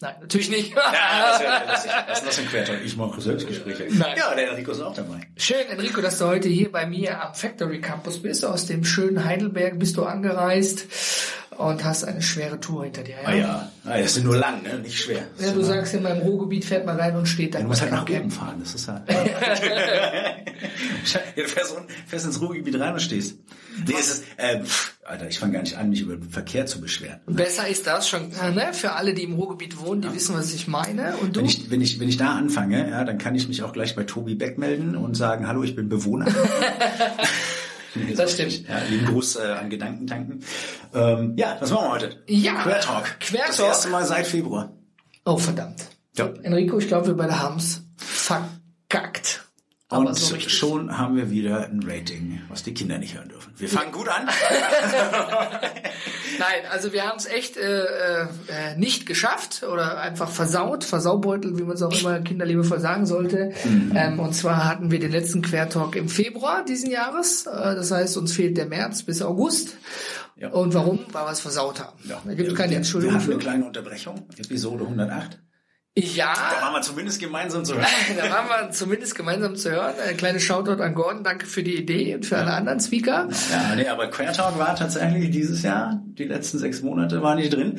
Nein, natürlich nicht. Ja, das wäre lustig. Was ist das ein Quertalk? Ich mache Selbstgespräche. Nein. Ja, der Enrico ist auch dabei. Schön, Enrico, dass du heute hier bei mir am Factory Campus bist. Aus dem schönen Heidelberg bist du angereist und hast eine schwere Tour hinter dir. Ja? Ah ja, ah, das ist nur lang, ne? nicht schwer. Ja, du sagst immer, im Ruhrgebiet fährt man rein und steht da. Du musst halt nach oben fahren, das ist halt. ja, du fährst, fährst ins Ruhrgebiet rein und stehst. Nee, es ist, äh, Alter, ich fange gar nicht an, mich über den Verkehr zu beschweren. Besser ist das schon, ne? Für alle, die im Ruhrgebiet wohnen, die ja. wissen, was ich meine. Und du? Wenn ich, wenn ich, wenn ich da anfange, ja, dann kann ich mich auch gleich bei Tobi Beck melden und sagen, hallo, ich bin Bewohner. das stimmt. Ja, lieben Gruß äh, an Gedankentanken. Ähm, ja, was machen wir heute? Ja. Quertalk. Quertalk. Das erste Mal seit Februar. Oh, verdammt. Ja. Enrico, ich glaube, wir beide haben's verkackt. Aber Und so schon haben wir wieder ein Rating, was die Kinder nicht hören dürfen. Wir fangen gut an. Nein, also wir haben es echt äh, äh, nicht geschafft oder einfach versaut, versaubeutelt, wie man es auch immer kinderliebevoll sagen sollte. Mhm. Ähm, und zwar hatten wir den letzten Quertalk im Februar diesen Jahres. Äh, das heißt, uns fehlt der März bis August. Ja. Und warum? Weil wir es versaut haben. Ja. Da gibt es keine Entschuldigung Wir haben eine kleine Unterbrechung, Episode 108. Ja, Da waren wir zumindest gemeinsam zu hören. da waren wir zumindest gemeinsam zu hören. Ein kleines Shoutout an Gordon. Danke für die Idee und für alle anderen Speaker. Ja, nee, aber Quertalk war tatsächlich dieses Jahr, die letzten sechs Monate war nicht drin.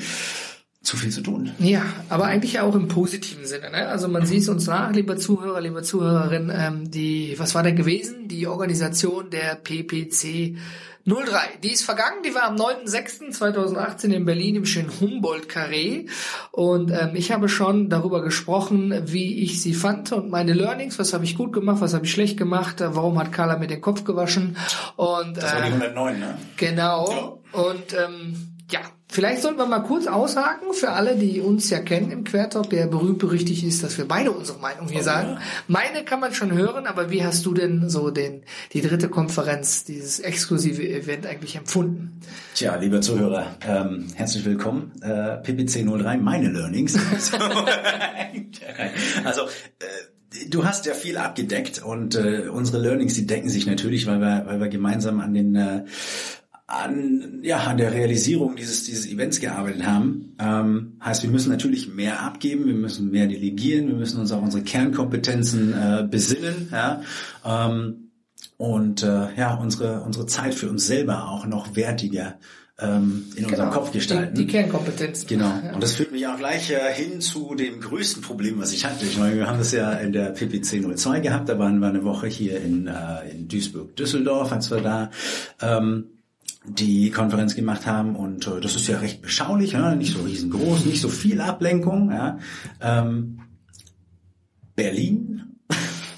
Zu viel zu tun. Ja, aber eigentlich auch im positiven Sinne. Ne? Also man sieht es uns nach, lieber Zuhörer, lieber Zuhörerin, ähm, die, was war denn gewesen? Die Organisation der PPC 03. Die ist vergangen, die war am 9.06.2018 in Berlin im schönen Humboldt-Carré. Und ähm, ich habe schon darüber gesprochen, wie ich sie fand und meine Learnings, was habe ich gut gemacht, was habe ich schlecht gemacht, äh, warum hat Carla mir den Kopf gewaschen. Und Das war die äh, 109, ne? Genau. Und ähm, ja, vielleicht sollten wir mal kurz aushaken für alle, die uns ja kennen im Quertalk, der berühmt berüchtigt ist, dass wir beide unsere Meinung hier Oh, sagen. ja. Meine kann man schon hören, aber wie hast du denn so den die dritte Konferenz, dieses exklusive Event eigentlich empfunden? Tja, lieber Zuhörer, ähm, herzlich willkommen. Äh, PPC 03, meine Learnings. also, äh, du hast ja viel abgedeckt und äh, unsere Learnings, die decken sich natürlich, weil wir, weil wir gemeinsam an den äh, an, ja, an der Realisierung dieses, dieses Events gearbeitet haben. Ähm, heißt, wir müssen natürlich mehr abgeben, wir müssen mehr delegieren, wir müssen uns auf unsere Kernkompetenzen äh, besinnen, ja, ähm, und äh, ja, unsere, unsere Zeit für uns selber auch noch wertiger ähm, in unserem Kopf gestalten. Genau. Die, die Kernkompetenz. Genau. Ja. Und das führt mich auch gleich äh, hin zu dem größten Problem, was ich hatte. Ich meine, wir haben das ja in der PPC 02 gehabt. Da waren wir eine Woche hier in, äh, in Duisburg-Düsseldorf, als wir da ähm, die Konferenz gemacht haben. Und äh, das ist ja recht beschaulich, ja? nicht so riesengroß, nicht so viel Ablenkung. Ja? Ähm, Berlin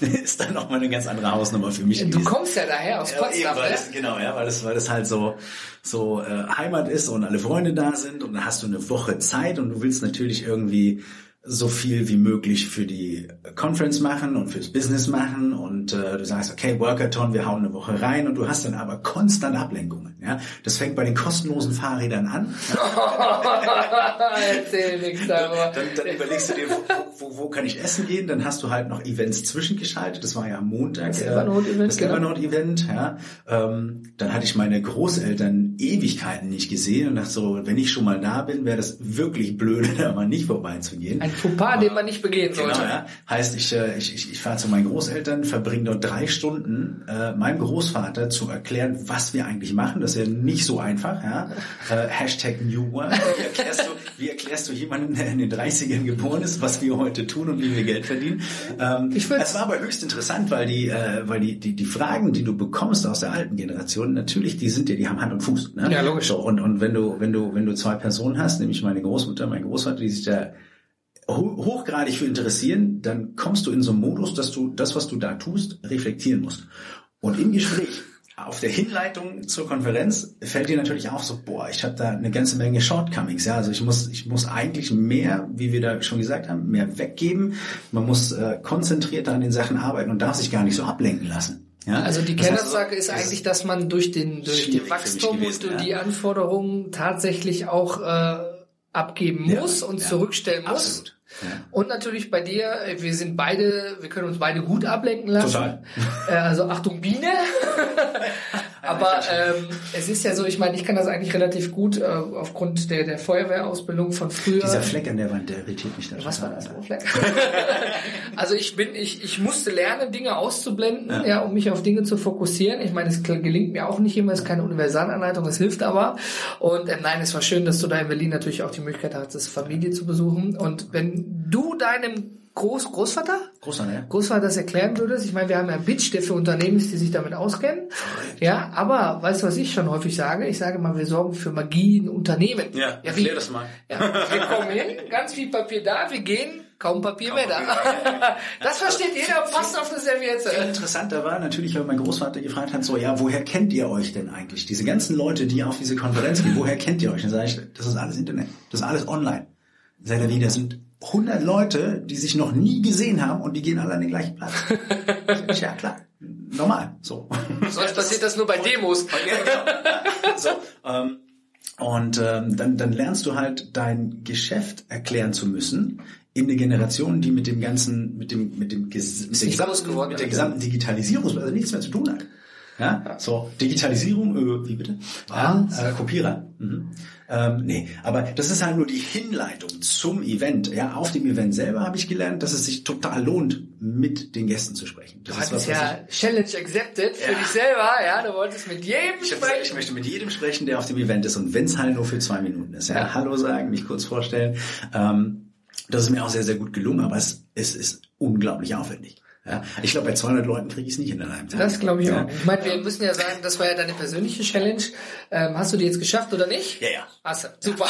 ist dann nochmal eine ganz andere Hausnummer für mich. Du kommst ja daher aus Ja, Potsdam, eben, ne? das, genau, ja, weil das, weil das halt so, so äh, Heimat ist und alle Freunde da sind und dann hast du eine Woche Zeit und du willst natürlich irgendwie so viel wie möglich für die Conference machen und fürs Business machen und äh, du sagst, okay, Workathon, wir hauen eine Woche rein und du hast dann aber konstant Ablenkungen. Ja, das fängt bei den kostenlosen Fahrrädern an. Erzähl nichts darüber. Dann, dann überlegst du dir, wo, wo, wo kann ich essen gehen? Dann hast du halt noch Events zwischengeschaltet. Das war ja am Montag. Das Evernote-Event, Das genau. Evernote-Event, ja. Ähm, dann hatte ich meine Großeltern Ewigkeiten nicht gesehen und dachte so, wenn ich schon mal da bin, wäre das wirklich blöd, da mal nicht vorbeizugehen. Ein Fauxpas, den man nicht begehen Genau, sollte. ja. Heißt, ich, äh, ich, ich, ich fahre zu meinen Großeltern, verbringe dort drei Stunden, äh, meinem Großvater zu erklären, was wir eigentlich machen. Das ist ja nicht so einfach. Ja? Äh, Hashtag New Work. Wie erklärst, du, wie erklärst du jemanden, der in den 30ern geboren ist, was wir heute tun und wie wir Geld verdienen? Ähm, Ich es war aber höchst interessant, weil die, äh, weil die, die, die Fragen, die du bekommst aus der alten Generation, natürlich, die sind dir, die haben Hand und Fuß. Ne? Ja, logisch. So, und, und wenn du, wenn du, wenn du zwei Personen hast, nämlich meine Großmutter, mein Großvater, die sich da hochgradig für interessieren, dann kommst du in so einen Modus, dass du das, was du da tust, reflektieren musst. Und im Gespräch auf der Hinleitung zur Konferenz fällt dir natürlich auch so, boah, ich habe da eine ganze Menge Shortcomings. Ja, also ich muss, ich muss eigentlich mehr, wie wir da schon gesagt haben, mehr weggeben. Man muss äh, konzentrierter an den Sachen arbeiten und darf sich gar nicht so ablenken lassen. Ja? Also die Kernaussage ist eigentlich, dass man durch den durch den Wachstum gewesen, und ja. die Anforderungen tatsächlich auch äh, abgeben muss ja, und zurückstellen muss. Absolut. Und natürlich bei dir, äh, wir sind beide, wir können uns beide gut ablenken lassen. Total. Äh, also Achtung Biene. Aber ähm, es ist ja so, ich meine, ich kann das eigentlich relativ gut äh, aufgrund der, der Feuerwehrausbildung von früher. Dieser Fleck an der Wand, der irritiert mich da Was war das? Ein Fleck? also ich bin, ich, ich musste lernen, Dinge auszublenden, ja. ja, um mich auf Dinge zu fokussieren. Ich meine, es gelingt mir auch nicht immer, es ist keine Universalanleitung, es hilft aber. Und ähm, nein, es war schön, dass du da in Berlin natürlich auch die Möglichkeit hattest, Familie zu besuchen. Und wenn du deinem Groß, Großvater? Großvater, ja. Großvater das erklären würdest. Ich meine, wir haben ja einen Pitch, der für Unternehmen ist, die sich damit auskennen. Ja, aber weißt du, was ich schon häufig sage? Ich sage mal, wir sorgen für Magie in Unternehmen. Ja, ja erklär das mal. Ja, wir kommen hin, ganz viel Papier da, wir gehen, kaum Papier kaum mehr da. das versteht jeder, passt auf eine Serviette. Interessanter war natürlich, weil mein Großvater gefragt hat, so, ja, woher kennt ihr euch denn eigentlich? Diese ganzen Leute, die auf diese Konferenz gehen, woher kennt ihr euch? Dann sage ich, das ist alles Internet, das ist alles online. Seid ihr wieder, sind 100 Leute, die sich noch nie gesehen haben und die gehen alle an den gleichen Platz. ja, klar. Normal. So. Sonst passiert das nur bei Demos. Genau. so, ähm, und ähm, dann, dann lernst du halt dein Geschäft erklären zu müssen in eine Generation, die mit dem ganzen, mit dem, mit dem, mit, der gesamten, mit der gesamten Digitalisierung also nichts mehr zu tun hat. Ja, so Digitalisierung, äh, wie bitte? Ja, äh, Kopierer. Mhm. Ähm, nee, aber das ist halt nur die Hinleitung zum Event. Ja, auf dem Event selber habe ich gelernt, dass es sich total lohnt, mit den Gästen zu sprechen. Das du ist was, ja Challenge accepted für ja. dich selber. Ja, du wolltest mit jedem ich sprechen. ich möchte mit jedem sprechen, der auf dem Event ist und wenn es halt nur für zwei Minuten ist. Ja, ja. Hallo sagen, mich kurz vorstellen. Ähm, das ist mir auch sehr, sehr gut gelungen, aber es, es ist unglaublich aufwendig. Ja, ich glaube, bei 200 Leuten kriege ich es nicht in einem Tag. Das glaube ich ja. auch. Ich meine, wir müssen ja sagen, das war ja deine persönliche Challenge. Ähm, hast du die jetzt geschafft oder nicht? Ja, ja. Hast du. Super.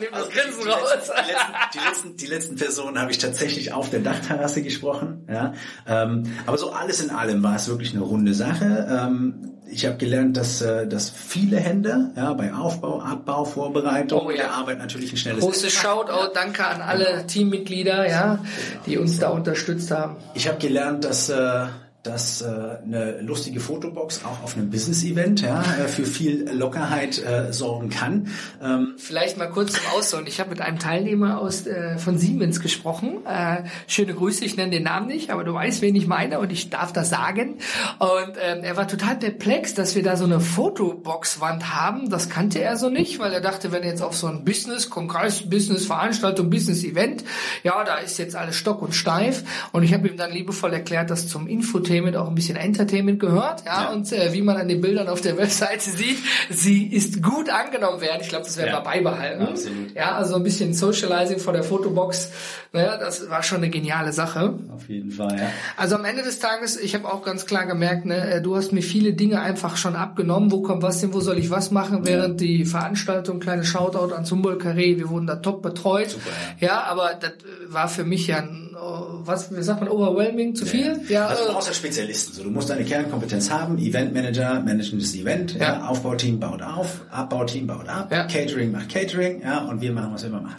Nimm das also Grinsen die, raus. Letzten, die, letzten, die, letzten, die letzten Personen habe ich tatsächlich auf der Dachterrasse gesprochen. Ja, ähm, aber so alles in allem war es wirklich eine runde Sache. Ähm, ich habe gelernt, dass, äh, dass viele Hände ja, bei Aufbau, Abbau, Vorbereitung oh, ja. der Arbeit natürlich ein schnelles Großes Shoutout, danke an alle genau. Teammitglieder, ja, die uns da unterstützt haben. Ich habe gelernt, dass äh, dass äh, eine lustige Fotobox auch auf einem Business-Event ja, äh, für viel Lockerheit äh, sorgen kann. Ähm, Vielleicht mal kurz zum Ausholen. Ich habe mit einem Teilnehmer aus äh, von Siemens gesprochen. Äh, schöne Grüße, ich nenne den Namen nicht, aber du weißt, wen ich meine und ich darf das sagen. Und ähm, er war total perplex, dass wir da so eine Fotobox-Wand haben. Das kannte er so nicht, weil er dachte, wenn jetzt auf so ein Business-Kongress, Business-Veranstaltung, Business-Event, ja, da ist jetzt alles stock und steif. Und ich habe ihm dann liebevoll erklärt, dass zum Infotainment Infotainment auch ein bisschen Entertainment gehört, ja, ja. und äh, wie man an den Bildern auf der Webseite sieht, sie ist gut angenommen werden. Ich glaube, das werden ja. wir beibehalten. Absolut. Ja, also ein bisschen Socializing vor der Fotobox, naja, das war schon eine geniale Sache. Auf jeden Fall, ja. Also am Ende des Tages, ich habe auch ganz klar gemerkt, ne, äh, du hast mir viele Dinge einfach schon abgenommen. Wo kommt was denn, wo soll ich was machen? Während die Veranstaltung, kleine Shoutout ans Humboldt Carré, wir wurden da top betreut. Super, ja. ja, aber das war für mich ja ein was, wie sagt man, overwhelming, zu viel? Ja, also du brauchst ja Spezialisten. So, du musst deine Kernkompetenz haben. Eventmanager managen das Event. Ja. ja. Aufbauteam baut auf. Abbauteam baut ab. Ja. Catering macht Catering. Ja, und wir machen, was wir immer machen.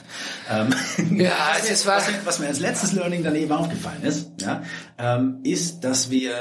Ähm, ja, was, es war, was, was mir als letztes Learning dann eben aufgefallen ist, ja, ähm, ist, dass wir,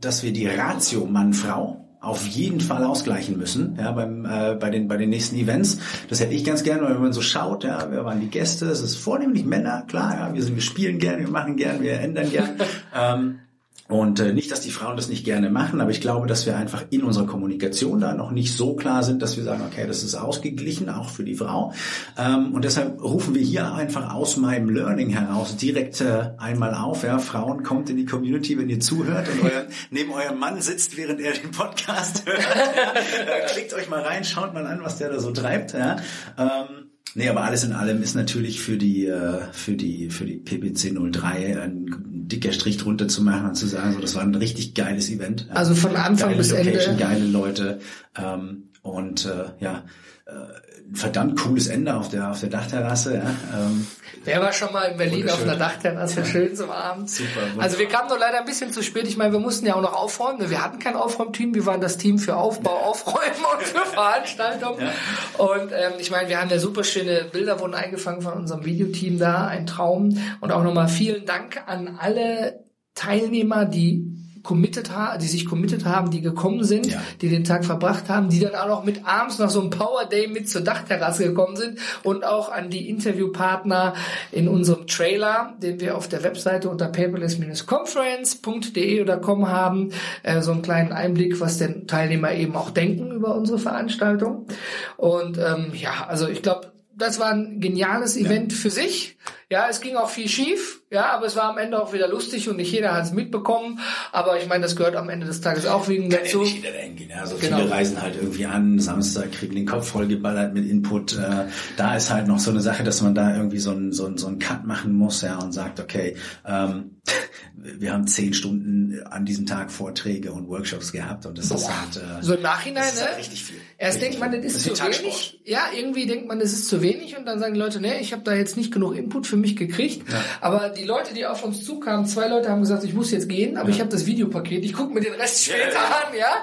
dass wir die Ratio Mann-Frau auf jeden Fall ausgleichen müssen, ja, beim, äh, bei den, bei den nächsten Events. Das hätte ich ganz gerne, weil wenn man so schaut, ja, wer waren die Gäste? Es ist vornehmlich Männer, klar, ja, wir sind, wir spielen gern, wir machen gern, wir ändern gern. ähm, und äh, nicht, dass die Frauen das nicht gerne machen, aber ich glaube, dass wir einfach in unserer Kommunikation da noch nicht so klar sind, dass wir sagen, okay, das ist ausgeglichen, auch für die Frau. Ähm, und deshalb rufen wir hier einfach aus meinem Learning heraus direkt äh, einmal auf. Ja, Frauen, kommt in die Community, wenn ihr zuhört und euer, neben eurem Mann sitzt, während er den Podcast hört. Klickt euch mal rein, schaut mal an, was der da so treibt. Ja. Ähm, Nee, aber alles in allem ist natürlich für die, äh, für die, für die PPC 03 ein ein dicker Strich drunter zu machen und zu sagen, so, das war ein richtig geiles Event. Also von Anfang geile bis Location, Ende. Geile Leute ähm, und äh, ja, äh, verdammt cooles Ende auf der auf der Dachterrasse. Ja, ähm, Wer war schon mal in Berlin auf einer Dachterrasse, schön zum Abend? Super, wunderbar. Also wir kamen nur leider ein bisschen zu spät. Ich meine, wir mussten ja auch noch aufräumen. Wir hatten kein Aufräumteam. Wir waren das Team für Aufbau, Aufräumen und für Veranstaltungen. Und ähm, ich meine, wir haben ja super schöne Bilder wurden eingefangen von unserem Videoteam da. Ein Traum. Und auch nochmal vielen Dank an alle Teilnehmer, die committed haben, die sich committed haben, die gekommen sind, Ja. die den Tag verbracht haben, die dann auch noch mit abends nach so einem Power Day mit zur Dachterrasse gekommen sind und auch an die Interviewpartner in unserem Trailer, den wir auf der Webseite unter paperless-conference.de oder com haben, äh, so einen kleinen Einblick, was denn Teilnehmer eben auch denken über unsere Veranstaltung. Und ähm, ja, also ich glaube, das war ein geniales Event für sich. Ja, es ging auch viel schief, ja, aber es war am Ende auch wieder lustig und nicht jeder hat es mitbekommen. Aber ich meine, das gehört am Ende des Tages auch wegen kann ja dazu. nicht jeder dahin gehen. Also Genau. viele reisen halt irgendwie an, Samstag kriegen den Kopf vollgeballert mit Input. Äh, da ist halt noch so eine Sache, dass man da irgendwie so einen so einen- so einen Cut machen muss, ja, und sagt, okay, ähm, wir haben zehn Stunden an diesem Tag Vorträge und Workshops gehabt und das ist halt äh, So im Nachhinein, das ist halt ne? richtig viel. Erst Richtig denkt man, das ist, Das zu ist Tagsport. wenig. Ja, irgendwie denkt man, das ist zu wenig und dann sagen die Leute, ne, ich habe da jetzt nicht genug Input für mich gekriegt. Aber die Leute, die auf uns zukamen, zwei Leute haben gesagt, ich muss jetzt gehen, aber ich habe das Videopaket, ich gucke mir den Rest später ja. an, ja.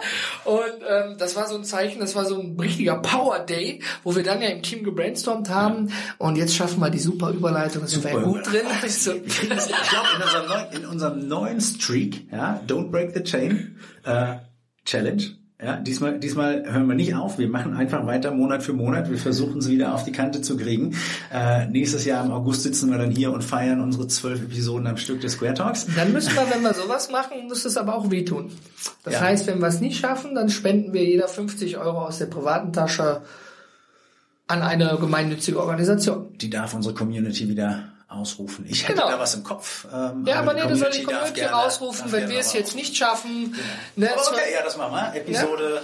Und ähm, das war so ein Zeichen, das war so ein richtiger Power Day, wo wir dann ja im Team gebrainstormt haben und jetzt schaffen wir die super Überleitung, das wäre gut drin. So. Wir kriegen das- Ich glaube, in unserem, neuen, in unserem neuen Streak, ja, Don't Break the Chain äh, Challenge, ja, diesmal, diesmal hören wir nicht auf. Wir machen einfach weiter Monat für Monat. Wir versuchen sie wieder auf die Kante zu kriegen. Äh, nächstes Jahr im August sitzen wir dann hier und feiern unsere zwölf Episoden am Stück des Square Talks. Dann müssen wir, wenn wir sowas machen, muss es aber auch wehtun. Das Ja. heißt, wenn wir es nicht schaffen, dann spenden wir jeder 50 Euro aus der privaten Tasche an eine gemeinnützige Organisation. Die darf unsere Community wieder ausrufen. Ich hätte Genau. da was im Kopf. Ähm, Ja, aber nee, du soll die Community gerne- rausrufen, wenn wir es jetzt nicht schaffen. Ne, Aber Okay, ja, das machen wir. Episode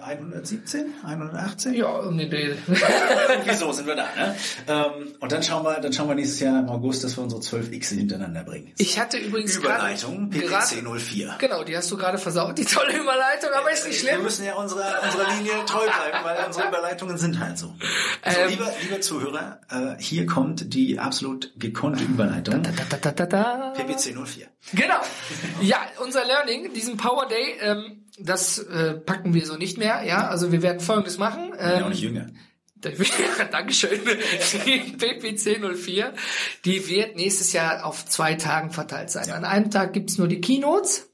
äh, 117, 118. ja, um den Dreh. Irgendwie so sind wir da, ne? Ähm, und dann schauen wir, dann schauen wir nächstes Jahr im August, dass wir unsere 12 X hintereinander bringen. Ich hatte übrigens Überleitung, PPC 04. Genau, die hast du gerade versaut, die tolle Überleitung, aber ist nicht Wir schlimm. müssen ja unserer, unserer Linie treu bleiben, weil unsere Überleitungen sind halt so. Also, Ähm, lieber, lieber Zuhörer, äh, hier kommt die absolut gekonnte Überleitung. Da, da, da, da. PPC 04. Genau. Ja, unser Learning, diesen Power Day, ähm, das äh, packen wir so nicht mehr. Ja, also wir werden Folgendes machen. Bin ja auch Ähm, nicht jünger. Dankeschön. Die PPC 04, die wird nächstes Jahr auf zwei Tagen verteilt sein. An einem Tag gibt's nur die Keynotes.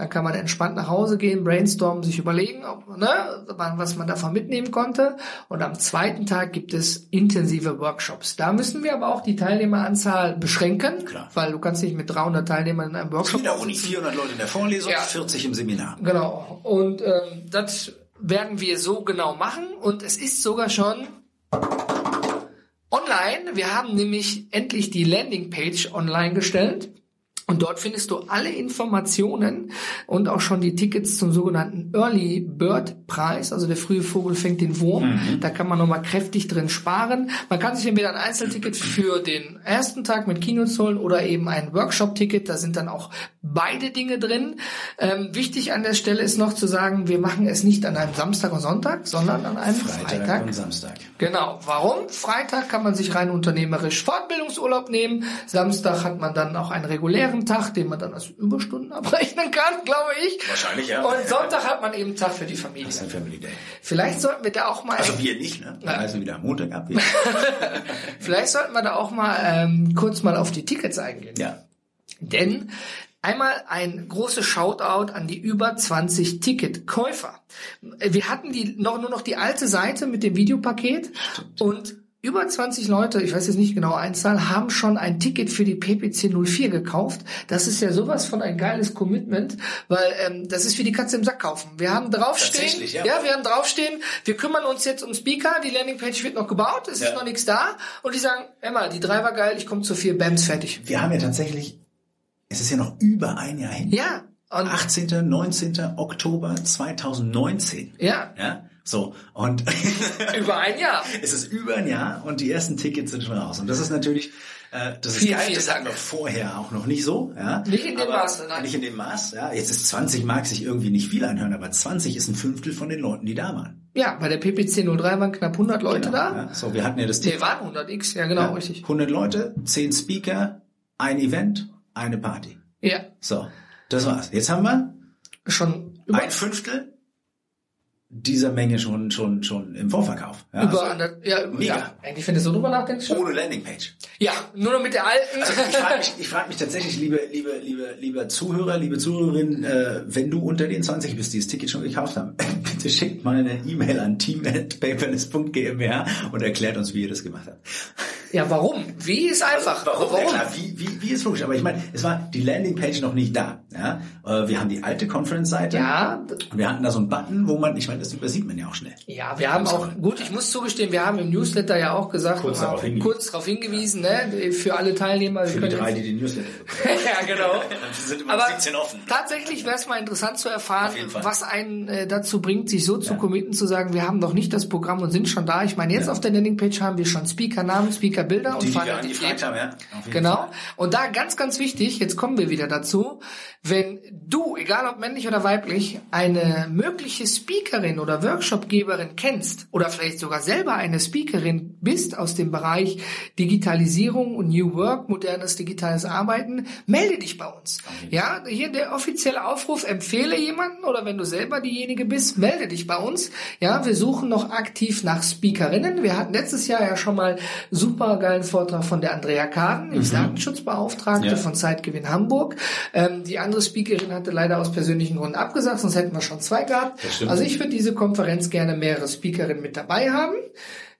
Dann kann man entspannt nach Hause gehen, brainstormen, sich überlegen, ob, ne, was man davon mitnehmen konnte. Und am zweiten Tag gibt es intensive Workshops. Da müssen wir aber auch die Teilnehmeranzahl beschränken, Klar. weil du kannst nicht mit 300 Teilnehmern in einem Workshop In der Uni 400 Leute in der Vorlesung, Ja. 40 im Seminar. Genau. Und ähm, das werden wir so genau machen. Und es ist sogar schon online. Wir haben nämlich endlich die Landingpage online gestellt. Und dort findest du alle Informationen und auch schon die Tickets zum sogenannten Early Bird Preis. Also der frühe Vogel fängt den Wurm. Da kann man nochmal kräftig drin sparen. Man kann sich entweder ein Einzelticket für den ersten Tag mit Keynotes holen oder eben ein Workshop-Ticket. Da sind dann auch beide Dinge drin. Ähm, wichtig an der Stelle ist noch zu sagen, wir machen es nicht an einem Samstag und Sonntag, sondern an einem Freitag, Freitag. und Samstag. Genau. Warum? Freitag kann man sich rein unternehmerisch Fortbildungsurlaub nehmen. Samstag hat man dann auch einen regulären Tag, den man dann als Überstunden abrechnen kann, glaube ich. Wahrscheinlich, ja. Und Sonntag hat man eben einen Tag für die Familie. Das ist ein Family Day. Vielleicht sollten wir da auch mal, Also wir nicht, ne? Wir reisen wieder am Montag ab. vielleicht sollten wir da auch mal ähm, kurz mal auf die Tickets eingehen. ja. Denn einmal ein großes Shoutout an die über 20 Ticketkäufer. Wir hatten die noch, nur noch die alte Seite mit dem Videopaket und über 20 Leute, ich weiß jetzt nicht genau Einzahl, haben schon ein Ticket für die PPC 04 gekauft. Das ist ja sowas von ein geiles Commitment, weil ähm, das ist wie die Katze im Sack kaufen. Wir haben draufstehen, ja. ja, wir haben draufstehen, wir kümmern uns jetzt um Speaker, die Landingpage wird noch gebaut, es Ja. ist noch nichts da und die sagen, Emma, die drei war geil, ich komme zu vier, Bams, fertig. Wir haben ja tatsächlich, es ist ja noch über ein Jahr hin. Ja, und 18., 19. Oktober 2019. ja, Ja? So, und Über ein Jahr. es ist über ein Jahr und die ersten Tickets sind schon raus. Und das ist natürlich, äh, das ist Vielen, geil, vielen das hatten wir vorher auch noch nicht so. Ja? Nicht in dem Aber- Maße, nein. Nicht in dem Maß, ja. Jetzt ist 20 mag sich irgendwie nicht viel anhören, aber 20 ist ein Fünftel von den Leuten, die da waren. Ja, bei der PPC 03 waren knapp 100 Leute da. Ja, so, wir hatten ja das Nee, waren 100 X, ja genau, Ja, richtig. 100 Leute, 10 Speaker, ein Event, eine Party. Ja, So, das war's. Jetzt haben wir schon über, ein Fünftel dieser Menge schon schon schon im Vorverkauf. Ja, über, so, ander- ja, Mega. ja, eigentlich, wenn du so drüber nachdenkst, schon. ohne Landingpage. Ja, nur noch mit der alten. Also ich frage mich, ich frag mich tatsächlich, liebe, liebe, liebe, lieber Zuhörer, liebe Zuhörerin, äh, wenn du unter den 20 bist, die das Ticket schon gekauft haben, bitte schickt mal eine E-Mail an team@paperless.gmbH und erklärt uns, wie ihr das gemacht habt. Ja, warum? Wie ist einfach. Warum? Ja, klar, wie, wie, wie ist logisch. Aber ich meine, es war die Landingpage noch nicht da. Ja? Äh, Wir haben die alte Conference-Seite. Ja, Und wir hatten da so einen Button, wo man, ich meine, das übersieht man ja auch schnell. Ja, wir haben auch, gut, ich muss zugestehen, wir haben im Newsletter ja auch gesagt, Kurz darauf hingewiesen. kurz darauf hingewiesen, ne, für alle Teilnehmer. Für die drei, die den Newsletter ja, genau. Sind immer Aber 17 offen. tatsächlich wäre es mal interessant zu erfahren, was einen äh, dazu bringt, sich so zu committen, zu sagen, wir haben noch nicht das Programm und sind schon da. Ich meine, jetzt auf der Landingpage haben wir schon Speaker-Bilder und Die, die wir Funnel angefragt haben, ja. Genau. Fall. Und da ganz, ganz wichtig, jetzt kommen wir wieder dazu, wenn du, egal ob männlich oder weiblich, eine mögliche Speakerin oder Workshopgeberin kennst oder vielleicht sogar selber eine Speakerin bist aus dem Bereich Digitalisierung und New Work, modernes digitales Arbeiten, melde dich bei uns. Ja, hier der offizielle Aufruf, empfehle jemanden oder wenn du selber diejenige bist, melde dich bei uns. Ja, wir suchen noch aktiv nach Speakerinnen. Wir hatten letztes Jahr ja schon mal super geilen Vortrag von der Andrea Kaden, die Datenschutzbeauftragte Ja. von Zeitgewinn Hamburg. Ähm, die andere Speakerin hatte leider aus persönlichen Gründen abgesagt, sonst hätten wir schon zwei gehabt. Also ich würde diese Konferenz gerne mehrere Speakerinnen mit dabei haben.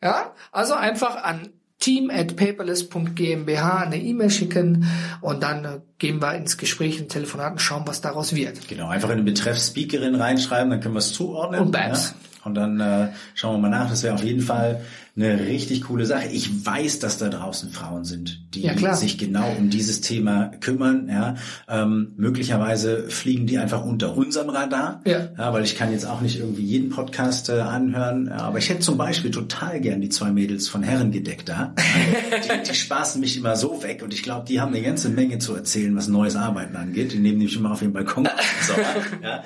Ja, also einfach an team at paperless.gmbh eine E-Mail schicken und dann äh, gehen wir ins Gespräch, in Telefonaten, schauen, was daraus wird. Genau, einfach in den Betreff Speakerin reinschreiben, dann können wir es zuordnen. Und Babs. Ja? Und dann äh, schauen wir mal nach. Das wäre auf jeden Fall eine richtig coole Sache. Ich weiß, dass da draußen Frauen sind, die Ja, sich genau um dieses Thema kümmern. Ja, ähm, möglicherweise fliegen die einfach unter unserem Radar. Ja. ja, weil ich kann jetzt auch nicht irgendwie jeden Podcast äh, anhören. Ja, aber ich hätte zum Beispiel total gern die zwei Mädels von Herrengedeck da. die, die spaßen mich immer so weg und ich glaube, die haben eine ganze Menge zu erzählen, was neues Arbeiten angeht. Die nehmen nämlich immer auf ihren Balkon. Sommer. ja,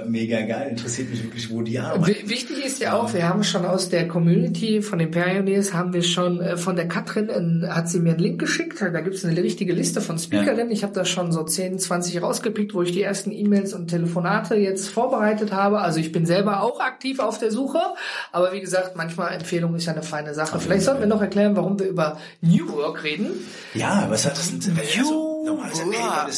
äh, mega geil. Interessiert mich wirklich, wo die arbeiten. W- Wichtig ist ja auch, wir haben schon aus der Community von den Pioneers, haben wir schon äh, von der Katrin, hat sie mir einen Link geschickt, da gibt es eine richtige Liste von Speakerinnen. Ich habe da schon so 10, 20 rausgepickt, wo ich die ersten E-Mails und Telefonate jetzt vorbereitet habe. Also ich bin selber auch aktiv auf der Suche, aber wie gesagt, manchmal Empfehlung ist ja eine feine Sache. Vielleicht sollten wir noch erklären, warum wir über New Work reden. Ja, was hat das denn? Also, New ja Work.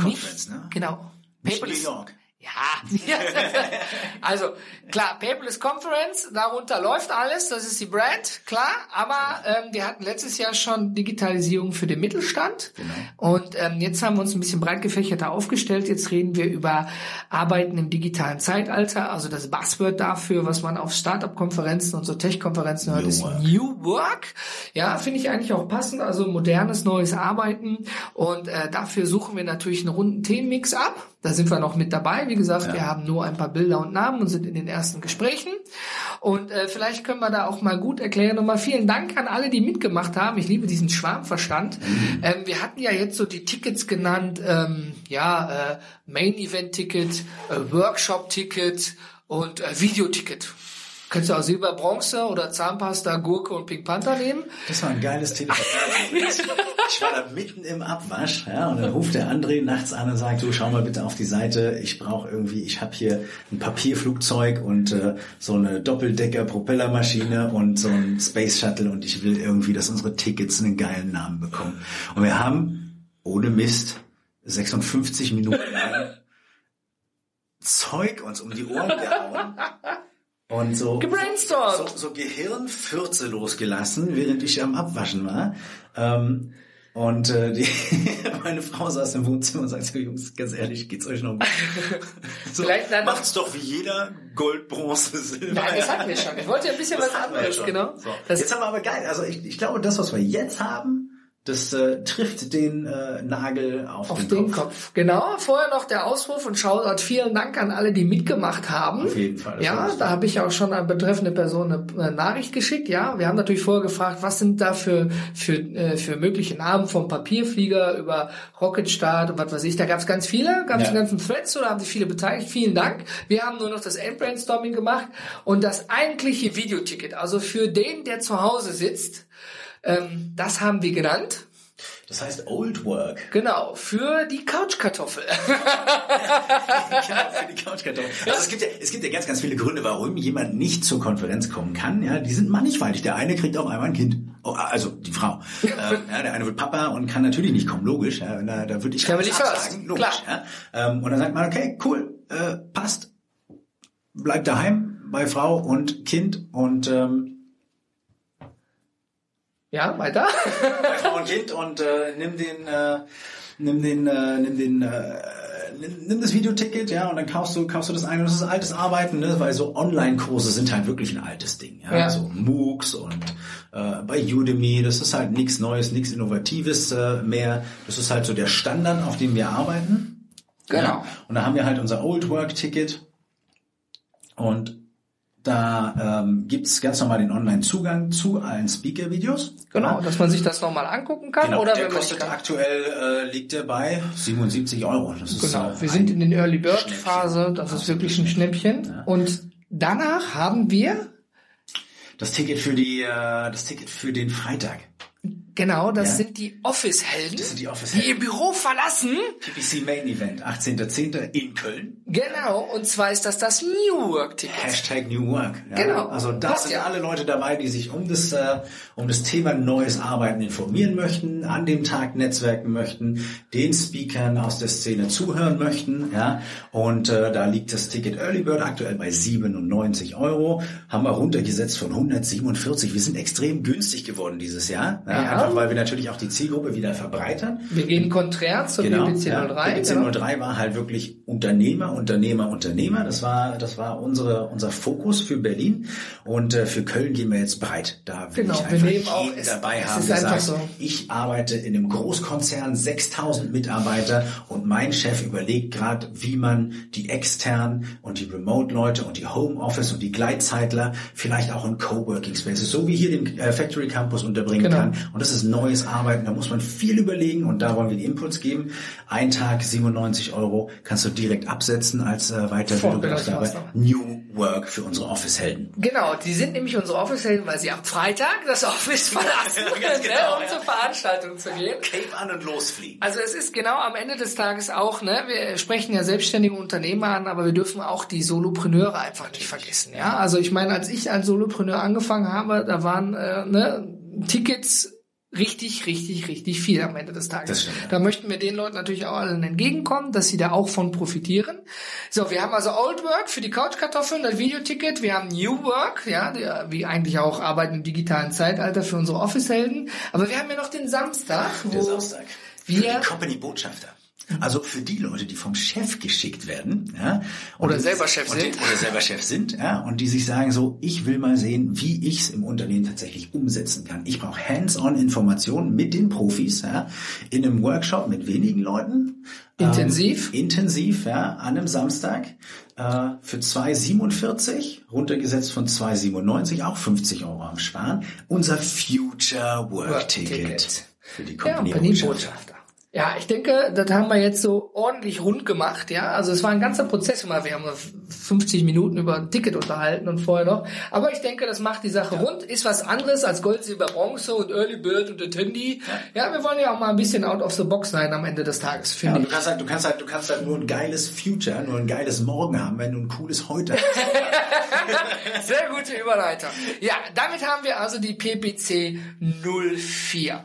Conference, ne? Genau. Paperless- New York. Ja. also klar, Paperless Conference, darunter läuft alles, das ist die Brand, klar. Aber ähm, wir hatten letztes Jahr schon Digitalisierung für den Mittelstand. Und ähm, jetzt haben wir uns ein bisschen breit gefächerter aufgestellt. Jetzt reden wir über Arbeiten im digitalen Zeitalter. Also das Buzzword dafür, was man auf Startup-Konferenzen und so Tech-Konferenzen hört, ist Work. New Work. Ja, finde ich eigentlich auch passend. Also modernes, neues Arbeiten. Und äh, dafür suchen wir natürlich einen runden Themenmix ab. Da sind wir noch mit dabei. Wie gesagt, wir haben nur ein paar Bilder und Namen und sind in den ersten Gesprächen. Und äh, vielleicht können wir da auch mal gut erklären. Nochmal vielen Dank an alle, die mitgemacht haben. Ich liebe diesen Schwarmverstand. Ähm, wir hatten ja jetzt so die Tickets genannt. Ähm, ja, äh, Main-Event-Ticket, äh, Workshop-Ticket und äh, Videoticket. Könntest du auch Silber, Bronze oder Zahnpasta, Gurke und Pink Panther nehmen? Das war ein geiles Telefonat. ich war da mitten im Abwasch, ja, und dann ruft der André nachts an und sagt, du schau mal bitte auf die Seite, ich brauche irgendwie, ich habe hier ein Papierflugzeug und äh, so eine Doppeldecker-Propellermaschine und so ein Space Shuttle und ich will irgendwie, dass unsere Tickets einen geilen Namen bekommen. Und wir haben, ohne Mist, 56 Minuten lang Zeug uns um die Ohren gehauen. Und so, Gebrainstormt. so, so Gehirnfürze losgelassen, während ich am Abwaschen war. Ähm, und äh, die, meine Frau saß im Wohnzimmer und sagte, Jungs, ganz ehrlich, geht's euch noch gut? so, Vielleicht dann- macht's doch wie jeder Gold, Bronze, Silber. Nein, das hatten wir schon. Ich wollte ja ein bisschen Das was anderes, genau. So. Das, Jetzt haben wir aber geil. Also ich, ich glaube, das, was wir jetzt haben, das äh, trifft den äh, Nagel auf, Auf den, den Kopf. Kopf. Genau. Vorher noch der Ausruf und Shoutout. Vielen Dank an alle, die mitgemacht haben. Auf jeden Fall. Ja, da habe ich auch schon an betreffende Person eine, eine Nachricht geschickt. Ja, wir haben natürlich vorher gefragt, was sind da für für äh, für mögliche Namen vom Papierflieger über Rocketstart und was weiß ich. Da gab es ganz viele, ganz Ja. die ganzen Threads oder haben sich viele beteiligt. Vielen Dank. Wir haben nur noch das Endbrainstorming gemacht und das eigentliche Videoticket, also für den, der zu Hause sitzt, ähm, das haben wir genannt. Das heißt Old Work. Genau, für die Couchkartoffel. genau, für die Couchkartoffel. Also es gibt ja, es gibt ja ganz, ganz viele Gründe, warum jemand nicht zur Konferenz kommen kann. Ja, die sind mannigfaltig. Der eine kriegt auch einmal ein Kind. Oh, also die Frau. Ähm, ja, der eine wird Papa und kann natürlich nicht kommen. Logisch. Ja, da, da würde ich Family absagen. Logisch. Klar. Ja. Ähm, und dann sagt man, okay, cool, äh, passt. Bleibt daheim bei Frau und Kind und ähm, Ja, weiter. Frau und Kind und äh, nimm den, äh, nimm den, äh, nimm den, äh, nimm, das Videoticket, ja, und dann kaufst du, kaufst du das ein. Und das ist altes Arbeiten, ne, weil so Online-Kurse sind halt wirklich ein altes Ding, ja, Ja. so MOOCs und äh, bei Udemy, das ist halt nichts Neues, nichts Innovatives äh, mehr. Das ist halt so der Standard, auf dem wir arbeiten. Genau. Ja. Und da haben wir halt unser Old Work Ticket und da ähm, gibt's ganz normal den Online-Zugang zu allen Speaker-Videos. Genau, Ja. dass man sich das nochmal angucken kann. Genau, oder der wenn man kostet kann. aktuell äh, liegt der bei 77 Euro. Das ist, Genau, wir sind in den Early Bird Schnäppchen. Phase, das ist wirklich ein Schnäppchen. Und danach haben wir, das Ticket für die, äh, das Ticket für den Freitag. Genau, das Ja. sind die Office-Helden, Das sind die Office die ihr Büro verlassen. PPC Main Event, 18.10. in Köln. Genau, und zwar ist das das New Work Ticket. Hashtag New Work. Ja. Genau. Also da sind ja. alle Leute dabei, die sich um das, äh, um das Thema neues Arbeiten informieren möchten, an dem Tag netzwerken möchten, den Speakern aus der Szene zuhören möchten. Ja. Und äh, da liegt das Ticket Early Bird aktuell bei 97 Euro. Haben wir runtergesetzt von 147. Wir sind extrem günstig geworden dieses Jahr. Ja, Ja. Einfach weil wir natürlich auch die Zielgruppe wieder verbreitern. Wir gehen konträr zur Genau, BBC ja. 03. BBC genau. 03 war halt wirklich Unternehmer, Unternehmer, Unternehmer. Das war, das war unsere, unser Fokus für Berlin. Und äh, für Köln gehen wir jetzt breit. Da will Genau, ich wir einfach nehmen auch- es- dabei haben, ist der einfach sagt, so. ich arbeite in einem Großkonzern, 6000 Mitarbeiter und mein Chef überlegt gerade, wie man die externen und die Remote-Leute und die Homeoffice und die Gleitzeitler vielleicht auch in Coworking Spaces, so wie hier den äh, Factory Campus unterbringen Genau. kann. Und das ist neues Arbeiten, da muss man viel überlegen und da wollen wir den Impuls geben. Ein Tag 97 Euro kannst du direkt absetzen als äh. Vollbildungsmaßnahme. New Work für unsere Office-Helden. Genau, die sind nämlich unsere Office-Helden, weil sie am Freitag das Office verlassen, Ja, ganz ne, genau, um ja. zur Veranstaltung zu gehen. Cape an und losfliegen. Also es ist genau am Ende des Tages auch, ne, wir sprechen ja selbstständige Unternehmer an, aber wir dürfen auch die Solopreneure einfach nicht vergessen, ja. Also ich meine, als ich als Solopreneur angefangen habe, da waren äh, ne, Tickets richtig, richtig, richtig viel am Ende des Tages. Da möchten wir den Leuten natürlich auch allen entgegenkommen, dass sie da auch von profitieren. So, wir haben also Old Work für die Couchkartoffeln, das Videoticket. Wir haben New Work, ja, der, wie eigentlich auch Arbeiten im digitalen Zeitalter für unsere Office-Helden. Aber wir haben ja noch den Samstag, Der wo Samstag. Für wir die Company-Botschafter. Also für die Leute, die vom Chef geschickt werden, ja, Oder selber Chef sind. oder selber Chef sind, ja, und die sich sagen so, ich will mal sehen, wie ich es im Unternehmen tatsächlich umsetzen kann. Ich brauche Hands-on-Informationen mit den Profis, ja, in einem Workshop mit wenigen Leuten, Intensiv. ähm, intensiv, ja, an einem Samstag äh, für 2,47 runtergesetzt von 2,97, auch 50 Euro am Sparen. Unser Future Work Work Ticket Ticket. für die Ja, Company Company-Botschafter. Ja, ich denke, das haben wir jetzt so ordentlich rund gemacht, ja. Also es war ein ganzer Prozess immer. Wir haben nur 50 Minuten über ein Ticket unterhalten und vorher noch. Aber ich denke, das macht die Sache rund. Ist was anderes als Gold, Silber, Bronze und Early Bird und Attendee. Ja. wir wollen ja auch mal ein bisschen out of the box sein am Ende des Tages, Ja, finde du ich. kannst halt, du kannst halt, du kannst halt nur ein geiles Future, nur ein geiles Morgen haben, wenn du ein cooles Heute hast. Sehr gute Überleitung. Ja, damit haben wir also die PPC 04.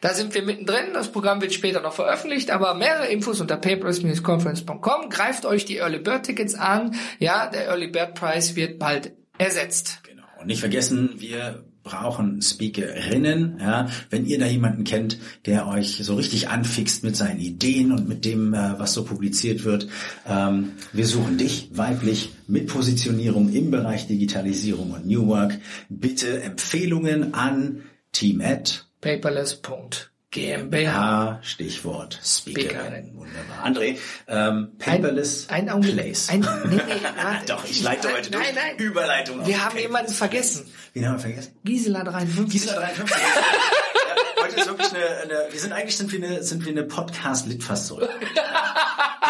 Da sind wir mittendrin. Das Programm wird später noch veröffentlicht, aber mehrere Infos unter paperless-conference.com. Greift euch die Early Bird Tickets an. Ja, der Early Bird Preis wird bald ersetzt. Genau. Und nicht vergessen, wir brauchen Speakerinnen, ja. Wenn ihr da jemanden kennt, der euch so richtig anfixt mit seinen Ideen und mit dem, äh, was so publiziert wird, ähm, wir suchen dich, weiblich, mit Positionierung im Bereich Digitalisierung und New Work. Bitte Empfehlungen an team at Paperless.com. GmbH. Stichwort Speakerin. Wunderbar. André, ähm, paperless ein, ein Augenblick. place. Ein, nee, nee. Doch, ich leite heute durch. Nein, nein. Überleitung. Wir haben jemanden vergessen. Wen haben wir vergessen? Gisela 53. Gisela 53. heute ist wirklich eine, eine, wir sind eigentlich sind wir eine, sind wir eine Podcast-Litfaßsäule.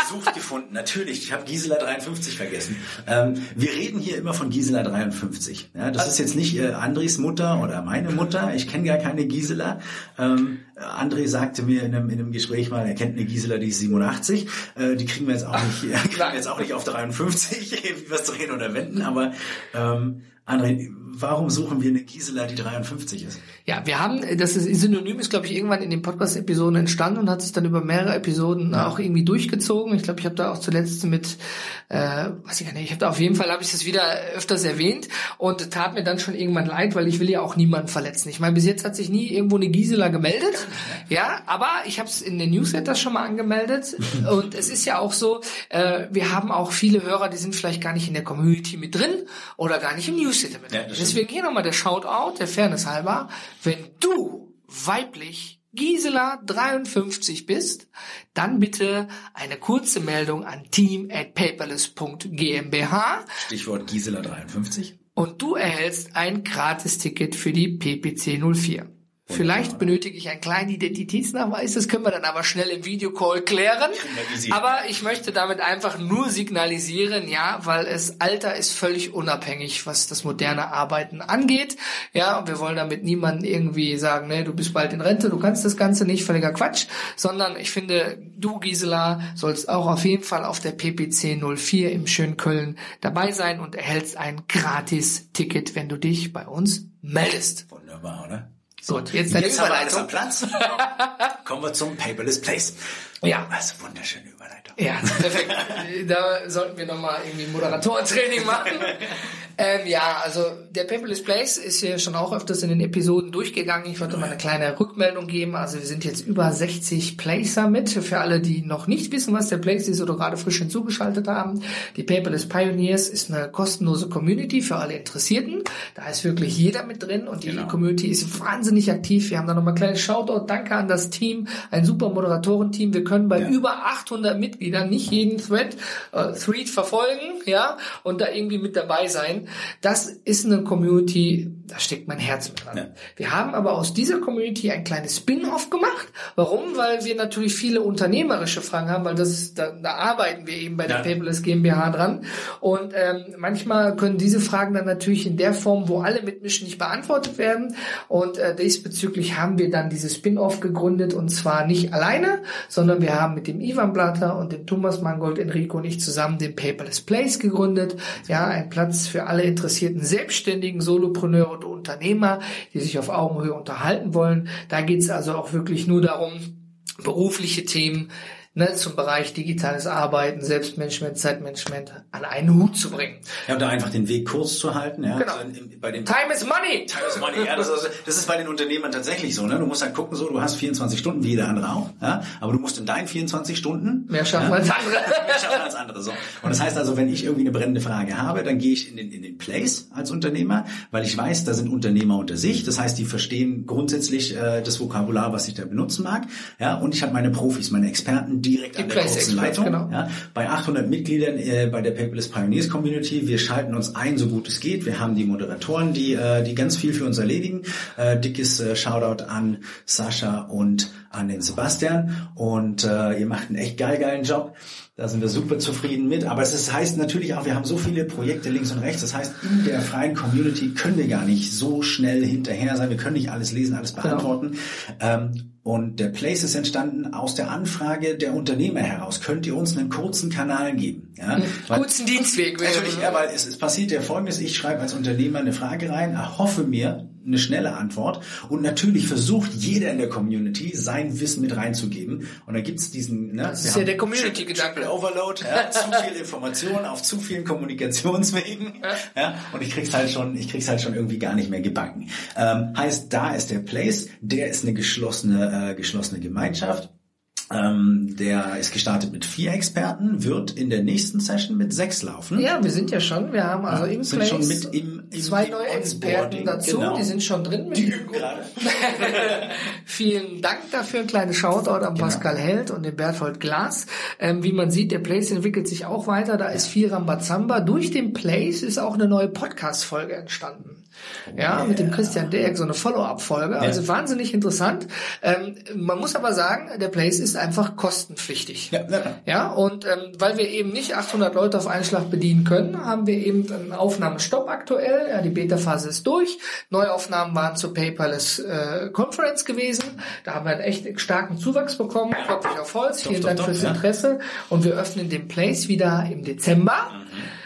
Gesucht gefunden, natürlich. Ich habe Gisela 53 vergessen. Ähm, wir reden hier immer von Gisela 53. Ja, das ist jetzt nicht äh, Andres Mutter oder meine Mutter. Ich kenne gar keine Gisela. Ähm, André sagte mir in einem, in einem Gespräch mal, er kennt eine Gisela, die ist 87. Äh, die kriegen wir jetzt auch nicht, kriegen wir jetzt auch nicht auf 53, wie wir es drehen oder wenden. Aber ähm, André, warum suchen wir eine Gisela, die 53 ist? Ja, wir haben, das ist, Synonym ist, glaube ich, irgendwann in den Podcast-Episoden entstanden und hat sich dann über mehrere Episoden auch irgendwie durchgezogen. Ich glaube, ich habe da auch zuletzt mit, äh, weiß ich gar nicht, ich habe da auf jeden Fall, habe ich das wieder öfters erwähnt und tat mir dann schon irgendwann leid, weil ich will ja auch niemanden verletzen. Ich meine, bis jetzt hat sich nie irgendwo eine Gisela gemeldet, ja, aber ich habe es in den Newsletters schon mal angemeldet und es ist ja auch so, äh, wir haben auch viele Hörer, die sind vielleicht gar nicht in der Community mit drin oder gar nicht im Newsletter mit drin. Ja. Deswegen hier nochmal der Shoutout, der Fairness halber. Wenn du weiblich Gisela 53 bist, dann bitte eine kurze Meldung an team at paperless.gmbh Stichwort Gisela 53. und du erhältst ein Gratis-Ticket für die PPC 04. Vielleicht benötige ich einen kleinen Identitätsnachweis, das können wir dann aber schnell im Videocall klären. Aber ich möchte damit einfach nur signalisieren, ja, weil es Alter ist völlig unabhängig, was das moderne Arbeiten angeht. Ja, und wir wollen damit niemanden irgendwie sagen, ne, du bist bald in Rente, du kannst das Ganze nicht, völliger Quatsch, sondern ich finde, du Gisela sollst auch auf jeden Fall auf der PPC 04 im schönen Köln dabei sein und erhältst ein Gratis-Ticket, wenn du dich bei uns meldest. Wunderbar, oder? Gut, jetzt Jetzt haben wir alles am. Platz. Kommen wir zum Paperless Place. Ja. Also wunderschöne Überleitung. Ja, perfekt. da sollten wir nochmal irgendwie Moderatorentraining machen. ähm, ja, also der Paperless Place ist ja schon auch öfters in den Episoden durchgegangen. Ich wollte mal eine kleine Rückmeldung geben. Also wir sind jetzt über 60 Placer mit. Für alle, die noch nicht wissen, was der Place ist oder gerade frisch hinzugeschaltet haben. Die Paperless Pioneers ist eine kostenlose Community für alle Interessierten. Da ist wirklich jeder mit drin und die Genau. Community ist wahnsinnig aktiv. Wir haben da nochmal ein kleines Shoutout. Danke an das Team. Ein super Moderatorenteam. Wir können bei über 800 Mitgliedern nicht jeden Thread, äh, Thread verfolgen, ja, und da irgendwie mit dabei sein. Das ist eine Community, da steckt mein Herz mit dran. Ja. Wir haben aber aus dieser Community ein kleines Spin-off gemacht. Warum? Weil wir natürlich viele unternehmerische Fragen haben, weil das ist, da, da arbeiten wir eben bei der Ja. Paperless GmbH dran. Und ähm, manchmal können diese Fragen dann natürlich in der Form, wo alle mitmischen, nicht beantwortet werden. Und äh, diesbezüglich haben wir dann dieses Spin-off gegründet und zwar nicht alleine, sondern wir haben mit dem Ivan Blatter und dem Thomas Mangold, Enrico und ich zusammen den Paperless Place gegründet. Ja, ein Platz für alle interessierten Selbstständigen, Solopreneure und Unternehmer, die sich auf Augenhöhe unterhalten wollen. Da geht es also auch wirklich nur darum, berufliche Themen ne, zum Bereich digitales Arbeiten, Selbstmanagement, Zeitmanagement an einen Hut zu bringen. Ja, und da einfach den Weg kurz zu halten. Ja, Genau. Also bei den Time is money! Time is money. Ja, das, ist, das ist bei den Unternehmern tatsächlich so. Ne? Du musst halt gucken, so, du hast 24 Stunden, wie jeder andere auch. Ja? Aber du musst in deinen 24 Stunden Mehr schaffen ja, als andere. mehr schaffen als andere. So. Und das heißt also, wenn ich irgendwie eine brennende Frage habe, dann gehe ich in den, in den Place als Unternehmer, weil ich weiß, da sind Unternehmer unter sich. Das heißt, die verstehen grundsätzlich äh, das Vokabular, was ich da benutzen mag. Ja? Und ich habe meine Profis, meine Experten direkt Die an der Experts, Leitung. genau. Ja? Bei 800 Mitgliedern äh, bei der Paperless Pioneers Community. Wir schalten uns ein, so gut es geht. Wir haben die Moderatoren, die, äh, die ganz viel für uns erledigen. Äh, dickes äh, Shoutout an Sascha und an den Sebastian. Und äh, ihr macht einen echt geil, geilen Job. Da sind wir super zufrieden mit. Aber es ist, heißt natürlich auch, wir haben so viele Projekte links und rechts. Das heißt, in der freien Community können wir gar nicht so schnell hinterher sein. Wir können nicht alles lesen, alles beantworten. Ähm, und der Place ist entstanden aus der Anfrage der Unternehmer heraus. Könnt ihr uns einen kurzen Kanal geben? Ja? Weil- Kurzen Dienstweg. Natürlich, ja, weil es, es passiert ja folgendes, ich schreibe als Unternehmer eine Frage rein, erhoffe mir eine schnelle Antwort und natürlich versucht jeder in der Community sein Wissen mit reinzugeben und da gibt's diesen... Ne, Das ist ja der Community-Gedanke. Overload, ja, zu viel Information auf zu vielen Kommunikationswegen ja, und ich krieg's halt schon, ich krieg's halt schon irgendwie gar nicht mehr gebacken. Ähm, heißt, da ist der Place, der ist eine geschlossene, äh, geschlossene Gemeinschaft. Ähm, der ist gestartet mit vier Experten, wird in der nächsten Session mit sechs laufen. Ja, wir sind ja schon. Wir haben also Ja, im sind Place schon mit im- im- zwei im neue Experten dazu. genau. Die sind schon drin. Mit Die üben gerade. Vielen Dank dafür. Ein kleines Shoutout Genau. an Pascal Held und den Berthold Glas. Ähm, wie man sieht, der Place entwickelt sich auch weiter. Da ist viel Rambazamba. Durch den Place ist auch eine neue Podcast-Folge entstanden. Ja, mit dem Christian Deck, so eine Follow-up-Folge. Also wahnsinnig interessant. Ähm, man muss aber sagen, der Place ist einfach kostenpflichtig. Ja, ja, ja. Ja, und ähm, weil wir eben nicht 800 Leute auf einen Schlag bedienen können, haben wir eben einen Aufnahmestopp aktuell. Ja, die Beta-Phase ist durch. Neuaufnahmen waren zur Paperless äh, Conference gewesen. Da haben wir einen echt starken Zuwachs bekommen. Klopfe ich auf Holz. Vielen Dank fürs ja. Interesse. Und wir öffnen den Place wieder im Dezember.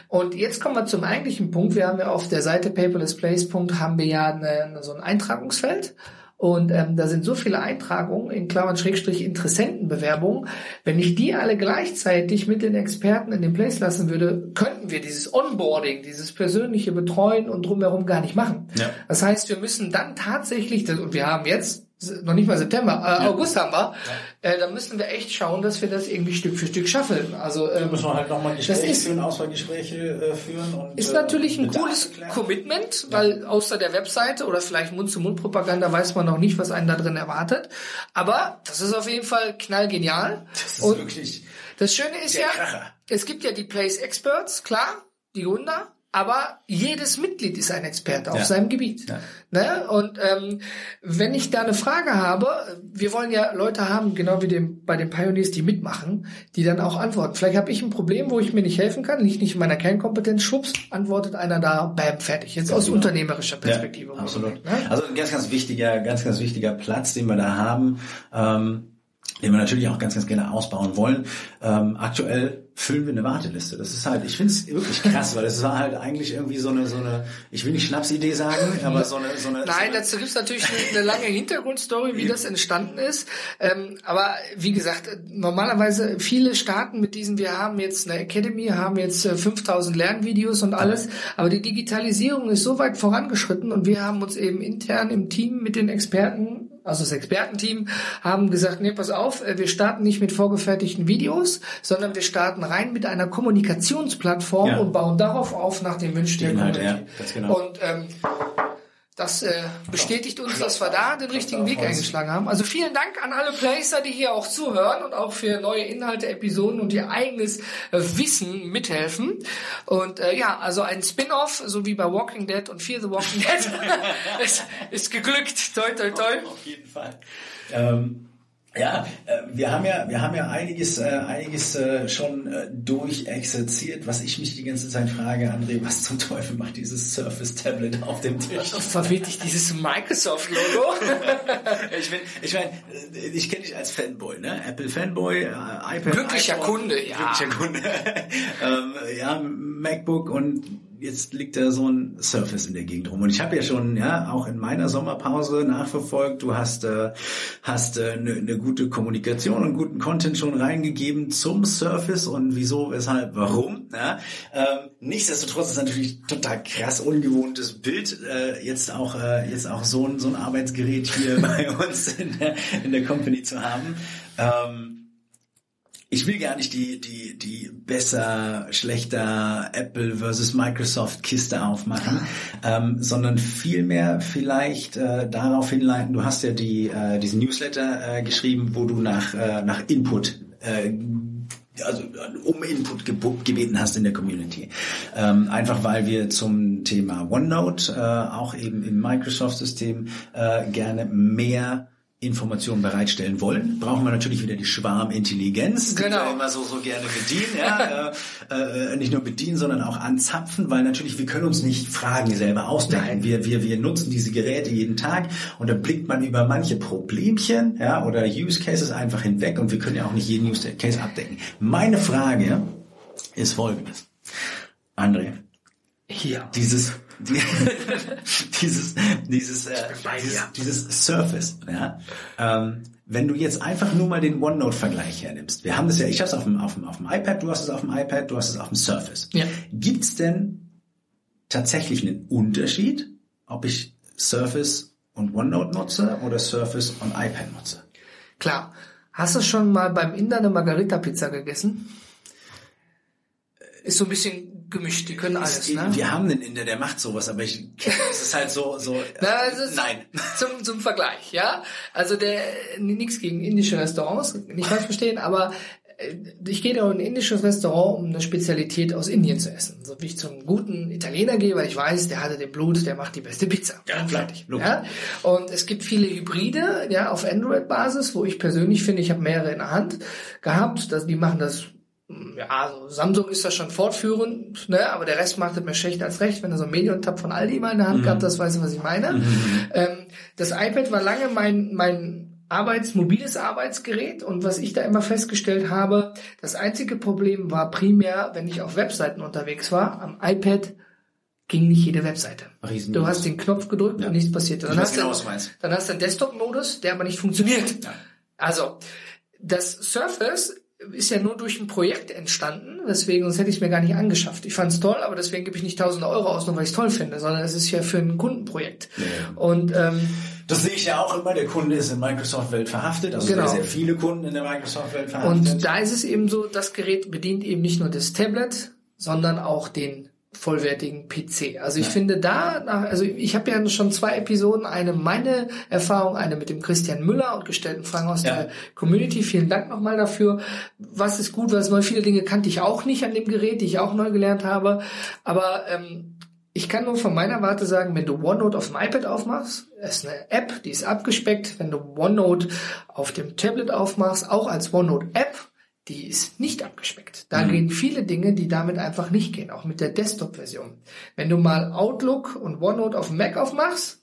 Und jetzt kommen wir zum eigentlichen Punkt. Wir haben ja auf der Seite paperlessplace. haben wir ja eine, so ein Eintragungsfeld. Und ähm, da sind so viele Eintragungen in Klammern Schrägstrich Interessentenbewerbungen. Wenn ich die alle gleichzeitig mit den Experten in den Place lassen würde, könnten wir dieses Onboarding, dieses persönliche Betreuen und drumherum gar nicht machen. Ja. Das heißt, wir müssen dann tatsächlich, und wir haben jetzt noch nicht mal September, äh, August haben wir, äh, da müssen wir echt schauen, dass wir das irgendwie Stück für Stück schaffen. Also ähm, müssen wir halt nochmal Gespräche ist- führen, Auswahlgespräche äh, führen. Und, ist äh, natürlich ein cooles. Commitment, weil außer der Webseite oder vielleicht Mund-zu-Mund-Propaganda weiß man noch nicht, was einen da drin erwartet. Aber das ist auf jeden Fall knallgenial. Das ist Und wirklich das Schöne ist ja, Kracher. es gibt ja die Place Experts, klar, die Gründer, aber jedes Mitglied ist ein Experte auf Ja. seinem Gebiet. Ja. Ne? Und ähm, wenn ich da eine Frage habe, wir wollen ja Leute haben, genau wie dem, bei den Pioneers, die mitmachen, die dann auch antworten. Vielleicht habe ich ein Problem, wo ich mir nicht helfen kann, liegt nicht in meiner Kernkompetenz, schwupps, antwortet einer da, bam, fertig. Jetzt aus genau. unternehmerischer Perspektive. Ja, absolut. Ne? Also ein ganz, ganz wichtiger, ganz, ganz wichtiger Platz, den wir da haben, ähm, den wir natürlich auch ganz, ganz gerne ausbauen wollen. Ähm, aktuell füllen wir eine Warteliste. Das ist halt, ich finde es wirklich krass, weil es war halt eigentlich irgendwie so eine, so eine, ich will nicht Schnapsidee sagen, aber so eine, so eine. Nein, dazu gibt's natürlich eine, eine lange Hintergrundstory, wie das entstanden ist. Ähm, aber wie gesagt, normalerweise viele starten mit diesen, wir haben jetzt eine Academy, haben jetzt äh, 5000 Lernvideos und alles, aber die Digitalisierung ist so weit vorangeschritten und wir haben uns eben intern im Team mit den Experten also das Expertenteam, haben gesagt, nee, pass auf, äh, wir starten nicht mit vorgefertigten Videos, sondern wir starten rein mit einer Kommunikationsplattform Ja. und bauen darauf auf nach den Wünschen der Inhalte, Community. ja, genau. Und ähm, das äh, bestätigt uns, dass wir da den richtigen Weg eingeschlagen haben. Also vielen Dank an alle Placer, die hier auch zuhören und auch für neue Inhalte, Episoden und ihr eigenes äh, Wissen mithelfen. Und äh, ja, also ein Spin-off, so wie bei Walking Dead und Fear the Walking Dead, ist, ist geglückt. Toi, toi, toi. Auf jeden Fall. Ähm, ja, äh, wir haben ja, wir haben ja einiges, äh, einiges äh, schon durchexerziert. Was ich mich die ganze Zeit frage, André, was zum Teufel macht dieses Surface Tablet auf dem Tisch? Verwirrt dich dieses Microsoft-Logo? ich bin, ich meine, ich kenne dich als Fanboy, ne? Apple Fanboy, iPad, Glücklicher iPhone, Kunde, ja. glücklicher Kunde, ähm, ja, MacBook und jetzt liegt da so ein Surface in der Gegend rum. Und ich habe ja schon, ja, auch in meiner Sommerpause nachverfolgt. Du hast, äh, hast eine äh, ne gute Kommunikation und guten Content schon reingegeben zum Surface und wieso, weshalb, warum. Ja? Ähm, nichtsdestotrotz ist natürlich total krass ungewohntes Bild äh, jetzt auch äh, jetzt auch so ein so ein Arbeitsgerät hier bei uns in der, in der Company zu haben. Ähm, ich will gar nicht die, die, die besser, schlechter Apple versus Microsoft Kiste aufmachen, ähm, sondern vielmehr vielleicht äh, darauf hinleiten, du hast ja die, äh, diesen Newsletter äh, geschrieben, wo du nach, äh, nach Input äh, also um Input geb gebeten hast in der Community. Ähm, einfach weil wir zum Thema OneNote äh, auch eben im Microsoft-System äh, gerne mehr Informationen bereitstellen wollen, brauchen wir natürlich wieder die Schwarmintelligenz, die Genau. wir immer so, so gerne bedienen. Ja? äh, äh, nicht nur bedienen, sondern auch anzapfen, weil natürlich wir können uns nicht Fragen selber ausdenken. Wir, wir, wir nutzen diese Geräte jeden Tag und da blickt man über manche Problemchen ja, oder Use Cases einfach hinweg und wir können ja auch nicht jeden Use Case abdecken. Meine Frage ist folgendes. André, Hier. dieses die, dieses dieses äh, dieses, dieses Surface ja ähm, wenn du jetzt einfach nur mal den OneNote-Vergleich hernimmst, wir haben das ja, ich habe es auf dem, auf, dem, auf dem iPad, du hast es auf dem iPad, du hast es auf dem Surface. Ja. Gibt's denn tatsächlich einen Unterschied, ob ich Surface und OneNote nutze oder Surface und iPad nutze? Klar. Hast du schon mal beim Inder eine Margarita-Pizza gegessen? Ist so ein bisschen gemischt, die können alles, Es- ne? Wir haben einen Inder, der macht sowas, aber ich, es ist halt so, so, Na, ist nein. Zum, zum Vergleich, ja. Also der nichts gegen indische Restaurants, nicht falsch verstehen, aber äh, ich gehe da in ein indisches Restaurant, um eine Spezialität aus Indien zu essen. So wie ich zum guten Italiener gehe, weil ich weiß, der hatte den Blut, der macht die beste Pizza. Ja, fertig. Ja? Und es gibt viele Hybride, ja, auf Android-Basis, wo ich persönlich finde, ich habe mehrere in der Hand gehabt. Das, die machen das ja, also Samsung ist da schon fortführend, ne, aber der Rest macht es mir schlecht als recht. Wenn du so einen Medion-Tab von Aldi mal in der Hand gehabt hast, weißt du, was ich meine. Ähm, das iPad war lange mein, mein Arbeits-, mobiles Arbeitsgerät und was ich da immer festgestellt habe, das einzige Problem war primär, wenn ich auf Webseiten unterwegs war, am iPad ging nicht jede Webseite. Riesen- Du hast den Knopf gedrückt und nichts passiert. Dann Ich weiß hast genau, du, dann hast du einen Desktop-Modus, der aber nicht funktioniert. Ja. Also, das Surface ist ja nur durch ein Projekt entstanden, deswegen, sonst hätte ich es mir gar nicht angeschafft. Ich fand es toll, aber deswegen gebe ich nicht tausende Euro aus, nur weil ich es toll finde, sondern es ist ja für ein Kundenprojekt. Und ähm, Das sehe ich ja auch immer. Der Kunde ist in Microsoft-Welt verhaftet, also Genau. sehr viele Kunden in der Microsoft-Welt verhaftet. Und da ist es eben so, das Gerät bedient eben nicht nur das Tablet, sondern auch den vollwertigen PC. Also ich finde da, nach, also ich habe ja schon zwei Episoden, eine meine Erfahrung, eine mit dem Christian Müller und gestellten Fragen aus Ja. der Community. Vielen Dank nochmal dafür. Was ist gut, was neu? Viele Dinge kannte ich auch nicht an dem Gerät, die ich auch neu gelernt habe. Aber ähm, ich kann nur von meiner Warte sagen, wenn du OneNote auf dem iPad aufmachst, ist eine App, die ist abgespeckt. Wenn du OneNote auf dem Tablet aufmachst, auch als OneNote-App, die ist nicht abgespeckt. Da gehen viele Dinge, die damit einfach nicht gehen, auch mit der Desktop-Version. Wenn du mal Outlook und OneNote auf dem Mac aufmachst,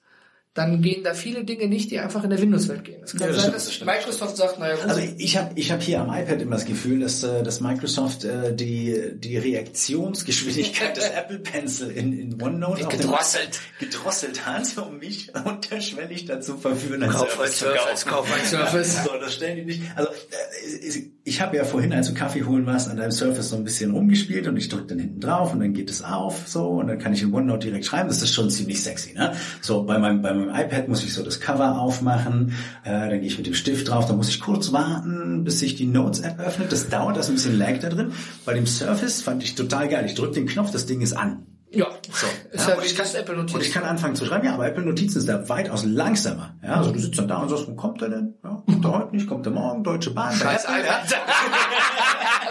dann gehen da viele Dinge nicht, die einfach in der Windows-Welt gehen. Es kann Ja, das sein, dass das stimmt. Microsoft sagt, naja, gut, Also ich habe ich hab hier am iPad immer das Gefühl, dass, äh, dass Microsoft äh, die, die Reaktionsgeschwindigkeit des Apple Pencil in, in OneNote gedrosselt. gedrosselt hat, um mich unterschwellig dazu verführen, ein Kauf Surface zu kaufen. kauf ein Surface. So, das stellen die nicht. Also äh, ich habe ja vorhin, als du Kaffee holen warst, an deinem Surface so ein bisschen rumgespielt und ich drücke dann hinten drauf und dann geht es auf so und dann kann ich in OneNote direkt schreiben. Das ist schon ziemlich sexy. Ne? So bei meinem, bei meinem iPad muss ich so das Cover aufmachen, äh, dann gehe ich mit dem Stift drauf, dann muss ich kurz warten, bis sich die Notes-App öffnet. Das dauert, da ist ein bisschen Lag da drin. Bei dem Surface fand ich total geil. Ich drücke den Knopf, das Ding ist an. Ja, So, ist ja, ja, ich kann, Apple und ich kann anfangen zu schreiben, ja, aber Apple Notizen ist da weitaus langsamer. Ja, also du sitzt dann da und sagst, wo kommt er denn? Ja, kommt er heute nicht, kommt er morgen, Deutsche Bahn. Scheiß Apple, iPad. ja.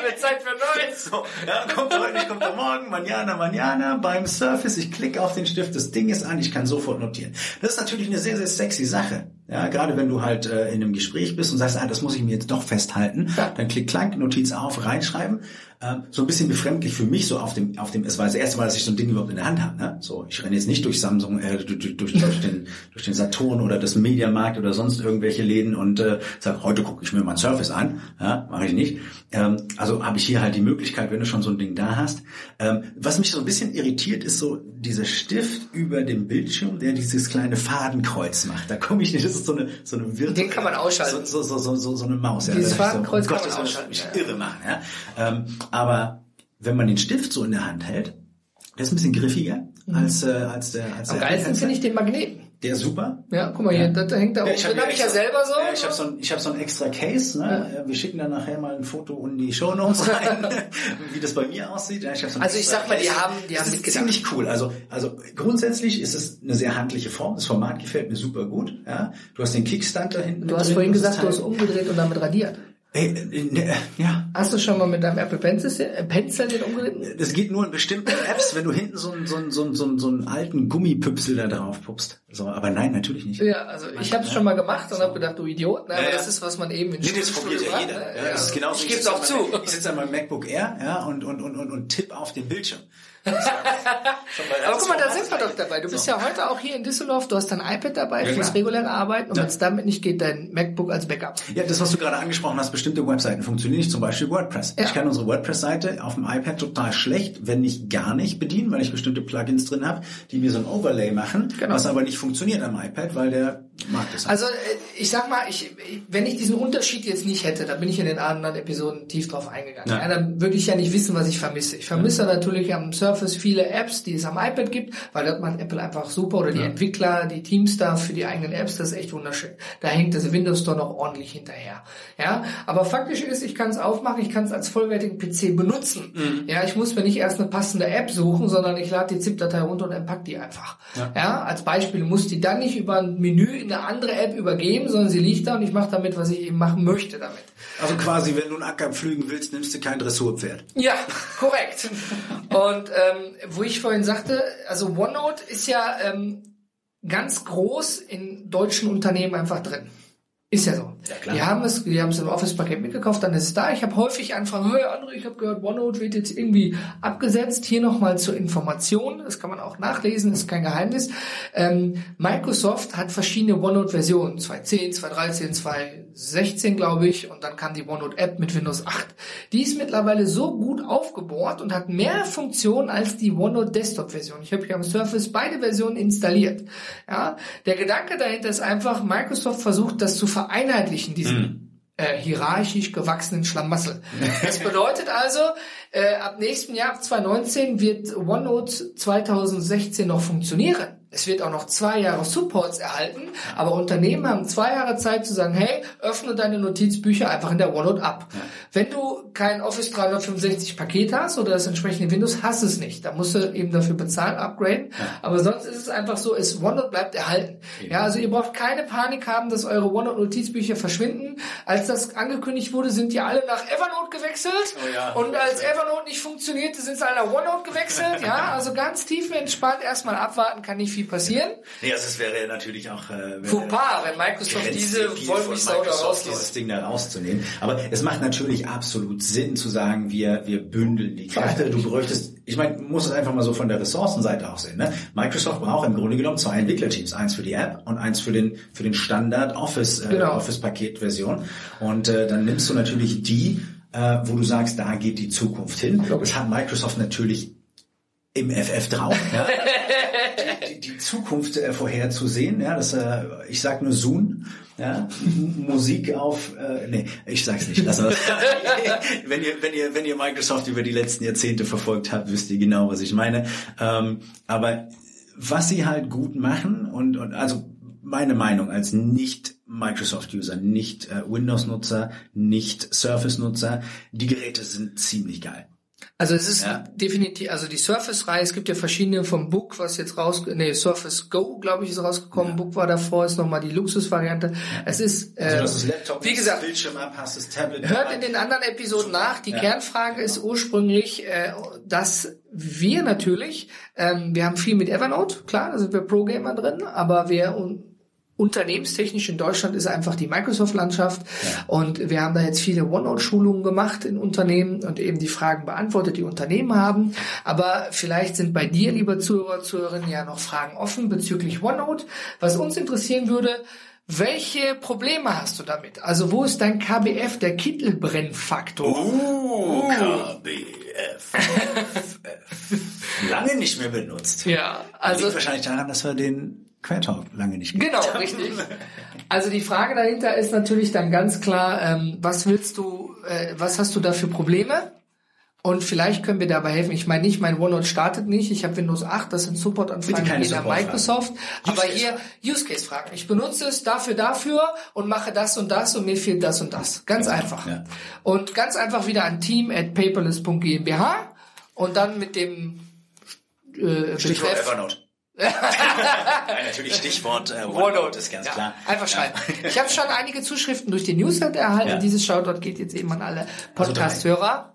Wird Zeit für Neues. So, ja, kommt er heute nicht, kommt er morgen, manjana, manjana, beim Surface, ich klicke auf den Stift, das Ding ist an, ich kann sofort notieren. Das ist natürlich eine sehr, sehr sexy Sache. Ja, gerade wenn du halt äh, in einem Gespräch bist und sagst, ah, das muss ich mir jetzt doch festhalten, dann klick klank, Notiz auf, reinschreiben. Ähm, so ein bisschen befremdlich für mich, so auf dem, auf dem, es war das erste Mal, dass ich so ein Ding überhaupt in der Hand habe. Ne? So, ich renne jetzt nicht durch Samsung, äh, durch, durch, durch, den, durch den Saturn oder das Mediamarkt oder sonst irgendwelche Läden und äh, sag, heute gucke ich mir mein Surface an. Ja, mache ich nicht. Ähm, also habe ich hier halt die Möglichkeit, wenn du schon so ein Ding da hast. Ähm, was mich so ein bisschen irritiert, ist so dieser Stift über dem Bildschirm, der dieses kleine Fadenkreuz macht. Da komme ich nicht, das ist so eine so eine virtuelle, Den kann man ausschalten. So, so, so, so, so eine Maus. Ja, Dieses Fadenkreuz so, kann um man Gottes Willen, das ausschalten, wird ja. mich irre machen. Ja? Ähm, aber wenn man den Stift so in der Hand hält, der ist ein bisschen griffiger als, äh, als der als Am der geilsten finde ich den Magneten. Der ist super. Ja, guck mal hier, da, da hängt da oben. ich den mir habe ich ja selber so. Ja, ich habe so ein, ich hab so ein extra Case. Ne? Wir schicken dann nachher mal ein Foto in die Show Notes rein, wie das bei mir aussieht. Ja, ich hab so Also ich sag mal, die Case. haben- die das haben ist ziemlich cool. Also, also grundsätzlich ist es eine sehr handliche Form. Das Format gefällt mir super gut. Ja? Du hast den Kickstand da hinten. Du hast drin, vorhin das gesagt, du hast halt- umgedreht und damit radiert. Äh, ne, ja, Hast du schon mal mit deinem Apple Pencil, äh, Pencil den umgedreht? das geht nur in bestimmten Apps, wenn du hinten so einen, so einen, so einen, so einen, so einen alten Gummipüpsel da drauf puppst. So, aber nein, natürlich nicht. Ja, also ich habe es schon mal gemacht und habe gedacht, du Idiot, ne? aber Ja, ja. das ist, was man eben in Nee, das probiert ja macht, jeder. ne? Ja, das ist genauso. ich gebe es sitze auch zu. meinem- Ich sitze an meinem MacBook Air ja, und, und, und, und, und tippe auf den Bildschirm. Aber guck mal, da sind wir doch dabei. Du bist ja heute auch hier in Düsseldorf, du hast dein iPad dabei Ja, fürs reguläre Arbeiten und Ja. wenn es damit nicht geht, dein MacBook als Backup. Ja, das, was du gerade angesprochen hast, bestimmte Webseiten funktionieren nicht, zum Beispiel WordPress. Ja. Ich kann unsere WordPress-Seite auf dem iPad total schlecht, wenn nicht gar nicht bedienen, weil ich bestimmte Plugins drin habe, die mir so ein Overlay machen, Genau. was aber nicht funktioniert am iPad, weil der mag das. Also äh, ich sag mal, ich, wenn ich diesen Unterschied jetzt nicht hätte, dann bin ich in den anderen Episoden tief drauf eingegangen. Ja. Ja. dann würde ich ja nicht wissen, was ich vermisse. Ich vermisse natürlich am Surface viele Apps, die es am iPad gibt, weil dort macht Apple einfach super oder die Entwickler, die Teams da für die eigenen Apps, das ist echt wunderschön. Da hängt das Windows Store noch ordentlich hinterher. Ja, aber faktisch ist, ich kann es aufmachen, ich kann es als vollwertigen PC benutzen. Mhm. Ja, ich muss mir nicht erst eine passende App suchen, sondern ich lade die ZIP-Datei runter und entpack die einfach. Ja. Ja. als Beispiel muss die dann nicht über ein Menü in eine andere App übergeben, sondern sie liegt da und ich mache damit, was ich eben machen möchte damit. Also quasi, wenn du einen Acker pflügen willst, nimmst du kein Dressurpferd. Ja, korrekt. Und ähm, wo ich vorhin sagte, also OneNote ist ja ähm, ganz groß in deutschen Unternehmen einfach drin. Ist ja so. Ja, klar. Die haben es, die haben es im Office-Paket mitgekauft, dann ist es da. Ich habe häufig Anfragen, hey André, ich habe gehört, OneNote wird jetzt irgendwie abgesetzt. Hier nochmal zur Information, das kann man auch nachlesen, ist kein Geheimnis. Ähm, Microsoft hat verschiedene OneNote-Versionen, 2.10, 2.13, 2.16, glaube ich, und dann kam die OneNote-App mit Windows 8. Die ist mittlerweile so gut aufgebohrt und hat mehr Funktionen als die OneNote Desktop-Version. Ich habe hier am Surface beide Versionen installiert. Ja, der Gedanke dahinter ist einfach, Microsoft versucht, das zu vereinheitlichen, diesen äh, hierarchisch gewachsenen Schlamassel. Das bedeutet also, äh, ab nächsten Jahr, ab 2019, wird OneNote 2016 noch funktionieren. Es wird auch noch zwei Jahre Supports erhalten, aber Unternehmen haben zwei Jahre Zeit zu sagen, hey, öffne deine Notizbücher einfach in der OneNote ab. Wenn du kein Office 365 Paket hast oder das entsprechende Windows, hast es nicht. Da musst du eben dafür bezahlen, upgraden. Aber sonst ist es einfach so, es OneNote bleibt erhalten. Ja, also ihr braucht keine Panik haben, dass eure OneNote Notizbücher verschwinden. Als das angekündigt wurde, sind die alle nach Evernote gewechselt. Oh ja. Und als Evernote nicht funktionierte, sind sie alle nach OneNote gewechselt. Ja, also ganz tief entspannt erstmal abwarten, kann nicht viel passieren. Nee, also es wäre natürlich auch äh, Fauxpas, wenn Microsoft diese Wollmilchsau da rauslässt. dieses Ding da rauszunehmen. Aber es macht natürlich absolut Sinn zu sagen, wir, wir bündeln die Kräfte. Du bräuchtest, ich meine, du musst es einfach mal so von der Ressourcenseite auch sehen. Ne? Microsoft braucht im Grunde genommen zwei Entwicklerteams. Eins für die App und eins für den, für den Standard Office, äh, Genau. Office Paket-Version. Und äh, dann nimmst du natürlich die, äh, wo du sagst, da geht die Zukunft hin. Das hat Microsoft natürlich im FF drauf. Ja? die, die Zukunft äh, vorherzusehen. Ja, das, äh, ich sag nur Zoom. Ja, Musik auf, äh, nee, ich sag's nicht. Wir's. wenn ihr, wenn ihr, wenn ihr Microsoft über die letzten Jahrzehnte verfolgt habt, wisst ihr genau, was ich meine. Ähm, aber was sie halt gut machen und, und also meine Meinung als nicht Microsoft-User, nicht äh, Windows-Nutzer, nicht Surface-Nutzer, die Geräte sind ziemlich geil. Also es ist Ja. definitiv, also die Surface-Reihe, es gibt ja verschiedene vom Book, was jetzt raus, nee, Surface Go, glaube ich, ist rausgekommen. Book war davor, ist nochmal die Luxusvariante. Es ist, äh, Also Laptop, wie gesagt, Bildschirm ab, hast das Tablet. Hört in den anderen Episoden nach. Die Ja. Kernfrage ist ursprünglich, äh, dass wir natürlich, ähm, wir haben viel mit Evernote, klar, da sind wir Pro-Gamer drin, aber wir un unternehmenstechnisch in Deutschland ist einfach die Microsoft-Landschaft und wir haben da jetzt viele OneNote-Schulungen gemacht in Unternehmen und eben die Fragen beantwortet, die Unternehmen haben. Aber vielleicht sind bei dir, lieber Zuhörer, Zuhörerinnen, ja noch Fragen offen bezüglich OneNote. Was uns interessieren würde, welche Probleme hast du damit? Also wo ist dein KBF, der Kittelbrennfaktor? Uh, KBF. lange nicht mehr benutzt. Ja, Also also liegt wahrscheinlich daran, dass wir den Quertalk lange nicht Genau, gemacht haben. richtig. Also die Frage dahinter ist natürlich dann ganz klar, ähm, was willst du, äh, was hast du da für Probleme? Und vielleicht können wir dabei helfen. Ich meine nicht, mein OneNote startet nicht. Ich habe Windows 8, das sind Supportanfragen jeder. Microsoft. Aber hier Use Case Fragen. Ich benutze es dafür, dafür und mache das und das und mir fehlt das und das. Ganz einfach. ja. Und ganz einfach wieder an team at paperless.gmbH und dann mit dem äh, Stichwort Betreff Evernote. Nein, natürlich Stichwort äh, OneNote ist ganz ja, klar. Einfach schreiben. Ich habe schon einige Zuschriften durch den Newsletter erhalten. Ja. Also Dieses Shoutout geht jetzt eben an alle Podcast-Hörer.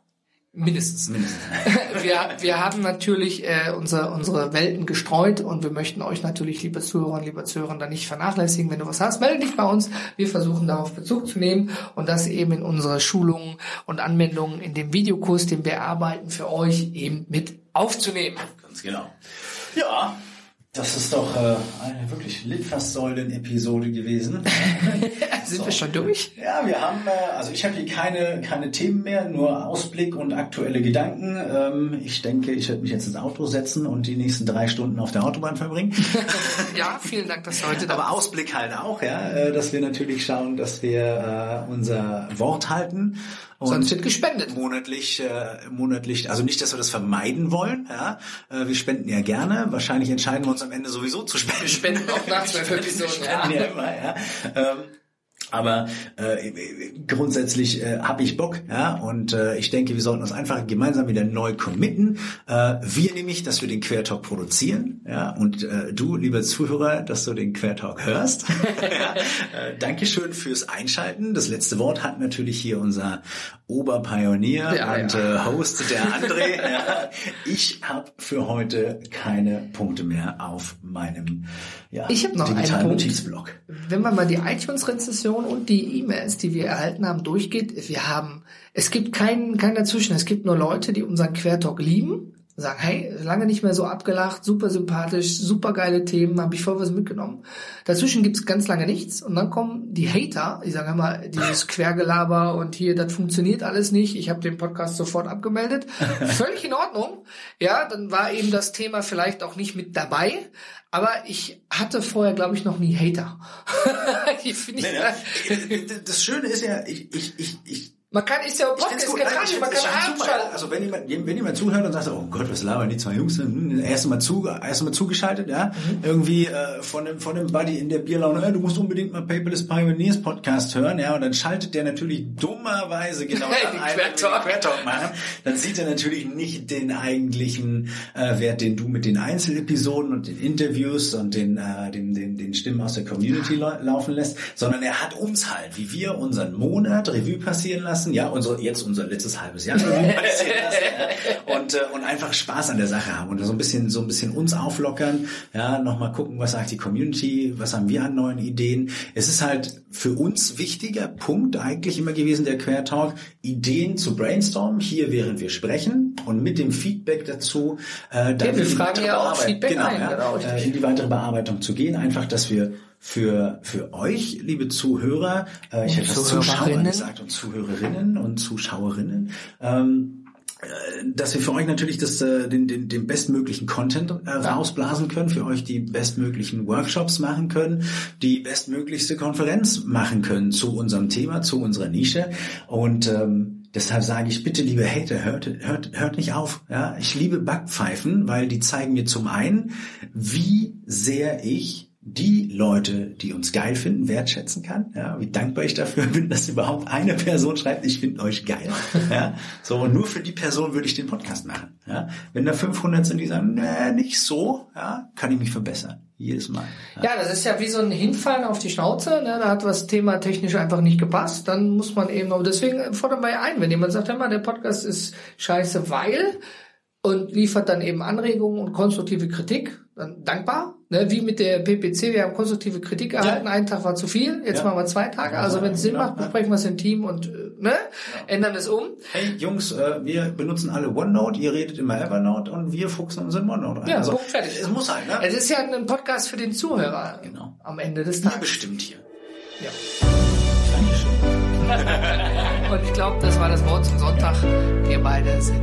Mindestens. wir, wir haben natürlich äh, unsere, unsere Welten gestreut und wir möchten euch natürlich, liebe Zuhörer und liebe Zuhörer, da nicht vernachlässigen. Wenn du was hast, melde dich bei uns. Wir versuchen darauf Bezug zu nehmen und das eben in unsere Schulungen und Anwendungen in dem Videokurs, den wir erarbeiten, für euch eben mit aufzunehmen. Ganz genau. Ja, das ist doch äh, eine wirklich Litfaßsäulen-Episode gewesen. Sind so. wir schon durch? Ja, wir haben, äh, also ich habe hier keine, keine Themen mehr, nur Ausblick und aktuelle Gedanken. Ähm, ich denke, ich werde mich jetzt ins Auto setzen und die nächsten drei Stunden auf der Autobahn verbringen. ja, vielen Dank, dass du heute da Aber Ausblick halt auch, ja, äh, dass wir natürlich schauen, dass wir äh, unser Wort halten und Sonst wird gespendet. Monatlich, äh, monatlich, also nicht, dass wir das vermeiden wollen. Ja, äh, wir spenden ja gerne. Wahrscheinlich entscheiden wir uns am Ende sowieso zu spenden. Wir spenden auch nach zwölf Episoden. ja. ja immer, ja. Ähm, aber äh, grundsätzlich äh, habe ich Bock, ja, und äh, ich denke, wir sollten uns einfach gemeinsam wieder neu committen. Äh, wir nämlich, dass wir den Quertalk produzieren, ja, und äh, du, lieber Zuhörer, dass du den Quertalk hörst. ja, äh, Dankeschön fürs Einschalten. Das letzte Wort hat natürlich hier unser Oberpionier ja, und ja. Äh, Host, der André. ja. Ich habe für heute keine Punkte mehr auf meinem ja, ich hab noch digitalen einen Notizblock. Wenn man mal die iTunes-Rezession und die E-Mails, die wir erhalten haben, durchgeht, wir haben, es gibt keinen, keinen dazwischen. Es gibt nur Leute, die unseren Quertalk lieben sagen, hey, lange nicht mehr so abgelacht, super sympathisch, super geile Themen, habe ich voll was mitgenommen. Dazwischen gibt's ganz lange nichts und dann kommen die Hater, die sagen immer, dieses Quergelaber und hier, das funktioniert alles nicht, ich habe den Podcast sofort abgemeldet. Völlig in Ordnung. Ja, dann war eben das Thema vielleicht auch nicht mit dabei, aber ich hatte vorher, glaube ich, noch nie Hater. ich nee, ja. Das Schöne ist ja, ich, ich, ich, ich man kann, ist ja Podcast, gut, nein, ich man kann abschalten. Also wenn jemand, wenn jemand zuhört und sagt, oh Gott, was labern die zwei Jungs, hm, erst mal zu, erst mal zugeschaltet, ja, mhm. irgendwie äh, von dem von dem Buddy in der Bierlaune, äh, du musst unbedingt mal Paperless Pioneers Podcast hören, ja, und dann schaltet der natürlich dummerweise genau dann ein, Quertalk. Quertalk machen, dann sieht er natürlich nicht den eigentlichen äh, Wert, den du mit den Einzelepisoden und den Interviews und den äh, den, den den Stimmen aus der Community laufen lässt, sondern er hat uns halt, wie wir unseren Monat Revue passieren lassen lassen, ja, unsere, jetzt unser letztes halbes Jahr. Ja, und, äh, und einfach Spaß an der Sache haben und so ein bisschen, so ein bisschen uns auflockern, ja, nochmal gucken, was sagt die Community, was haben wir an neuen Ideen. Es ist halt für uns wichtiger Punkt eigentlich immer gewesen, der Quer Talk, Ideen zu brainstormen, hier während wir sprechen und mit dem Feedback dazu, äh, dann ja, wir fragen ja auch Feedback genau, ein, ja, genau, äh, in die weitere Bearbeitung zu gehen, einfach, dass wir für, für euch, liebe Zuhörer, äh, ich hätte Zuschauer gesagt und Zuhörerinnen und Zuschauerinnen, ähm, äh, dass wir für euch natürlich das, äh, den, den, den bestmöglichen Content äh, rausblasen können, für euch die bestmöglichen Workshops machen können, die bestmöglichste Konferenz machen können zu unserem Thema, zu unserer Nische. Und ähm, Deshalb sage ich bitte, liebe Hater, hört, hört, hört nicht auf. Ja, ich liebe Backpfeifen, weil die zeigen mir zum einen, wie sehr ich die Leute, die uns geil finden, wertschätzen kann. Ja, wie dankbar ich dafür bin, dass überhaupt eine Person schreibt, ich finde euch geil. Ja, so und nur für die Person würde ich den Podcast machen. Ja, wenn da 500 sind, die sagen, nee, nicht so, ja, kann ich mich verbessern. Jedes Mal. Ja. ja, das ist ja wie so ein Hinfallen auf die Schnauze. Ne? Da hat was Thema technisch einfach nicht gepasst. Dann muss man eben, aber deswegen fordern wir ein, wenn jemand sagt, hör mal, der Podcast ist scheiße, weil und liefert dann eben Anregungen und konstruktive Kritik, dankbar. Ne, wie mit der PPC, wir haben konstruktive Kritik erhalten, ja. ein Tag war zu viel, jetzt ja. machen wir zwei Tage. Also wenn es Sinn macht, besprechen wir es im Team und äh, ne, ändern es um. Hey Jungs, äh, wir benutzen alle OneNote, ihr redet immer Evernote und wir fuchsen uns in OneNote ein. Ja, also, fertig. Es muss halt, ne? Es ist ja ein Podcast für den Zuhörer. Genau. Am Ende des Tages. Ihr bestimmt hier. Ja. Und ich glaube, das war das Wort zum Sonntag. Wir beide sind